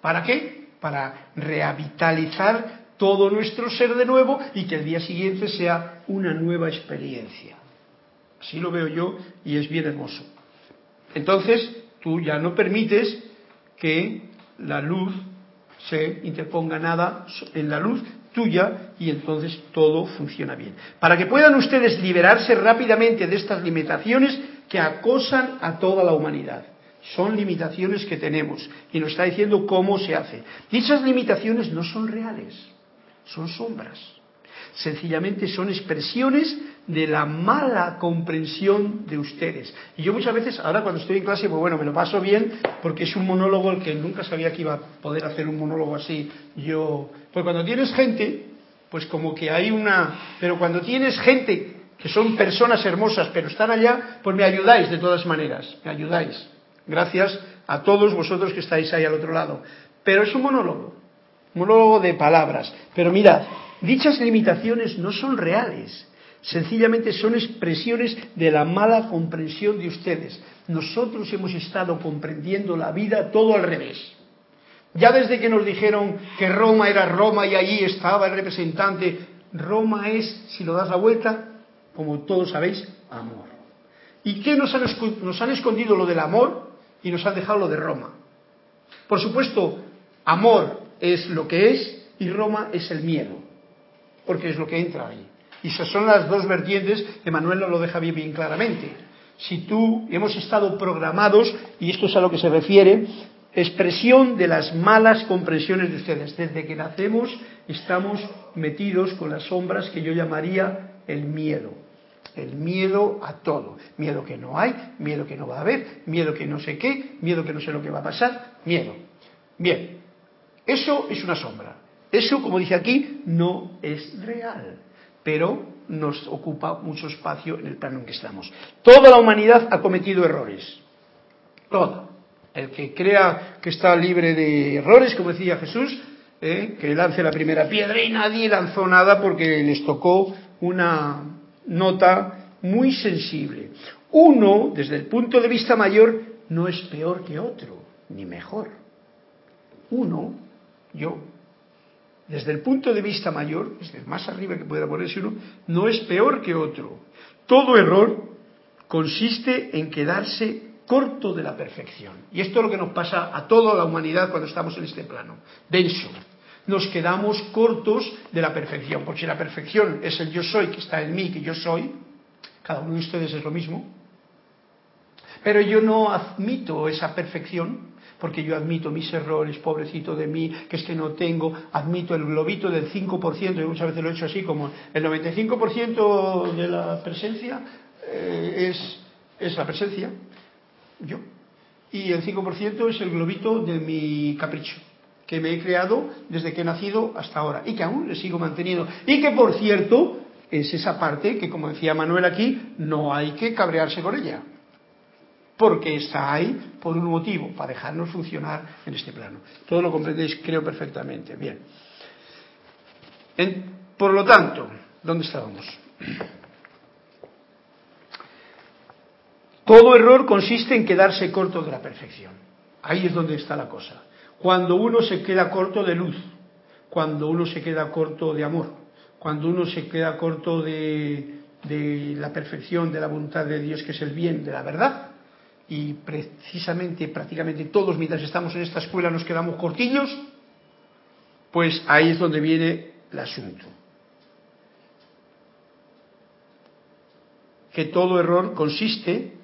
¿Para qué? Para revitalizar todo nuestro ser de nuevo y que el día siguiente sea una nueva experiencia. Así lo veo yo y es bien hermoso. Entonces, tú ya no permites que la luz se interponga nada en la luz tuya y entonces todo funciona bien. Para que puedan ustedes liberarse rápidamente de estas limitaciones que acosan a toda la humanidad. Son limitaciones que tenemos y nos está diciendo cómo se hace. Dichas limitaciones no son reales, son sombras. Sencillamente son expresiones de la mala comprensión de ustedes. Y yo muchas veces, ahora cuando estoy en clase, pues bueno, me lo paso bien porque es un monólogo el que nunca sabía que iba a poder hacer un monólogo así. Yo, pues cuando tienes gente, pues como que hay una, pero cuando tienes gente que son personas hermosas, pero están allá, pues me ayudáis de todas maneras, me ayudáis. Gracias a todos vosotros que estáis ahí al otro lado. Pero es un monólogo, monólogo de palabras. Pero mirad, dichas limitaciones no son reales Sencillamente son expresiones de la mala comprensión de ustedes. Nosotros hemos estado comprendiendo la vida todo al revés. Ya desde que nos dijeron que Roma era Roma y allí estaba el representante, Roma es, si lo das la vuelta, como todos sabéis, amor. ¿Y qué nos han, nos han escondido lo del amor y nos han dejado lo de Roma? Por supuesto, amor es lo que es y Roma es el miedo, porque es lo que entra ahí. Y esas son las dos vertientes que Manuel nos lo deja bien, bien claramente. Si tú hemos estado programados, y esto es a lo que se refiere, expresión de las malas comprensiones de ustedes. Desde que nacemos estamos metidos con las sombras que yo llamaría el miedo. El miedo a todo. Miedo que no hay, miedo que no va a haber, miedo que no sé qué, miedo que no sé lo que va a pasar, miedo. Bien, eso es una sombra. Eso, como dice aquí, no es real, pero nos ocupa mucho espacio en el plano en que estamos. Toda la humanidad ha cometido errores. Toda. El que crea que está libre de errores, como decía Jesús, ¿eh? que lance la primera piedra y nadie lanzó nada porque les tocó una nota muy sensible. Uno, desde el punto de vista mayor, no es peor que otro, ni mejor. Uno, yo, desde el punto de vista mayor, desde más arriba que pueda ponerse uno, no es peor que otro. Todo error consiste en quedarse corto de la perfección. Y esto es lo que nos pasa a toda la humanidad cuando estamos en este plano, denso. Nos quedamos cortos de la perfección, porque si la perfección es el yo soy que está en mí, que yo soy, cada uno de ustedes es lo mismo, pero yo no admito esa perfección, porque yo admito mis errores, pobrecito de mí, que es que no tengo, admito el globito del 5%, y muchas veces lo he hecho así, como el 95% de la presencia eh, es, es la presencia, yo. Y el 5% es el globito de mi capricho, que me he creado desde que he nacido hasta ahora y que aún le sigo manteniendo. Y que, por cierto, es esa parte que, como decía Manuel aquí, no hay que cabrearse con ella. Porque está ahí por un motivo, para dejarnos funcionar en este plano. Todo lo comprendéis, creo perfectamente. Bien. por lo tanto, ¿dónde estábamos? Todo error consiste en quedarse corto de la perfección. Ahí es donde está la cosa. Cuando uno se queda corto de luz, cuando uno se queda corto de amor, cuando uno se queda corto de, la perfección, de la voluntad de Dios, que es el bien, de la verdad, y precisamente, prácticamente todos mientras estamos en esta escuela nos quedamos cortillos, pues ahí es donde viene el asunto. Que todo error consiste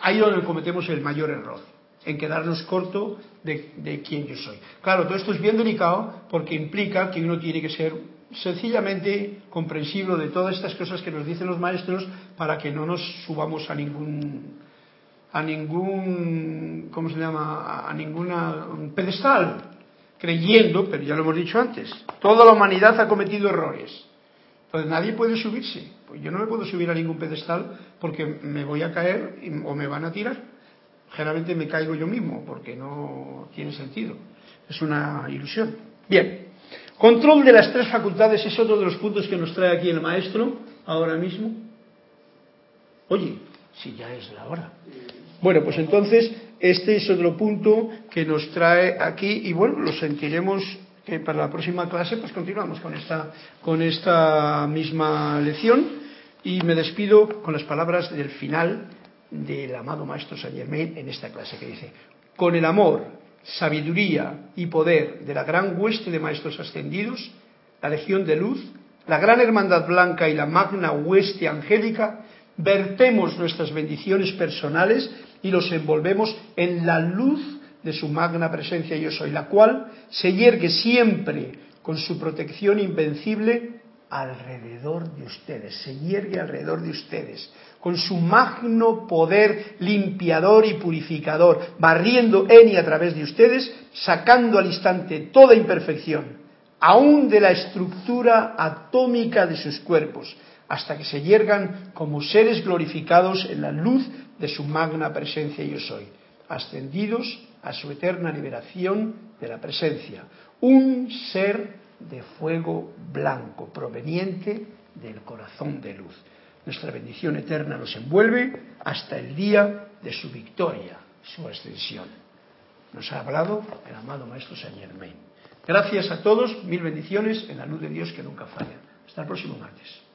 Ahí donde cometemos el mayor error, en quedarnos corto de, de quién yo soy. Claro, todo esto es bien delicado porque implica que uno tiene que ser sencillamente comprensible de todas estas cosas que nos dicen los maestros para que no nos subamos a ningún a ningún ¿cómo se llama? a ninguna pedestal creyendo, pero ya lo hemos dicho antes, toda la humanidad ha cometido errores entonces nadie puede subirse. Pues yo no me puedo subir a ningún pedestal porque me voy a caer o me van a tirar. Generalmente me caigo yo mismo porque no tiene sentido. Es una ilusión. Bien. Control de las tres facultades es otro de los puntos que nos trae aquí el maestro ahora mismo. Oye, si ya es la hora. Bueno, pues entonces este es otro punto que nos trae aquí y bueno, lo sentiremos para la próxima clase pues continuamos con esta, con esta misma lección. Y me despido con las palabras del final del amado Maestro Saint Germain en esta clase que dice, con el amor, sabiduría y poder de la gran hueste de Maestros ascendidos, la Legión de Luz, la Gran Hermandad Blanca y la Magna Hueste Angélica, vertemos nuestras bendiciones personales y los envolvemos en la luz de su magna presencia yo soy, la cual se yergue siempre con su protección invencible alrededor de ustedes, se yergue alrededor de ustedes, con su magno poder limpiador y purificador, barriendo en y a través de ustedes, sacando al instante toda imperfección, aún de la estructura atómica de sus cuerpos, hasta que se yergan como seres glorificados en la luz de su magna presencia yo soy, ascendidos a su eterna liberación de la presencia. Un ser de fuego blanco proveniente del corazón de luz. Nuestra bendición eterna nos envuelve hasta el día de su victoria, su ascensión. Nos ha hablado el amado Maestro Saint Germain. Gracias a todos, mil bendiciones en la luz de Dios que nunca falla. Hasta el próximo martes.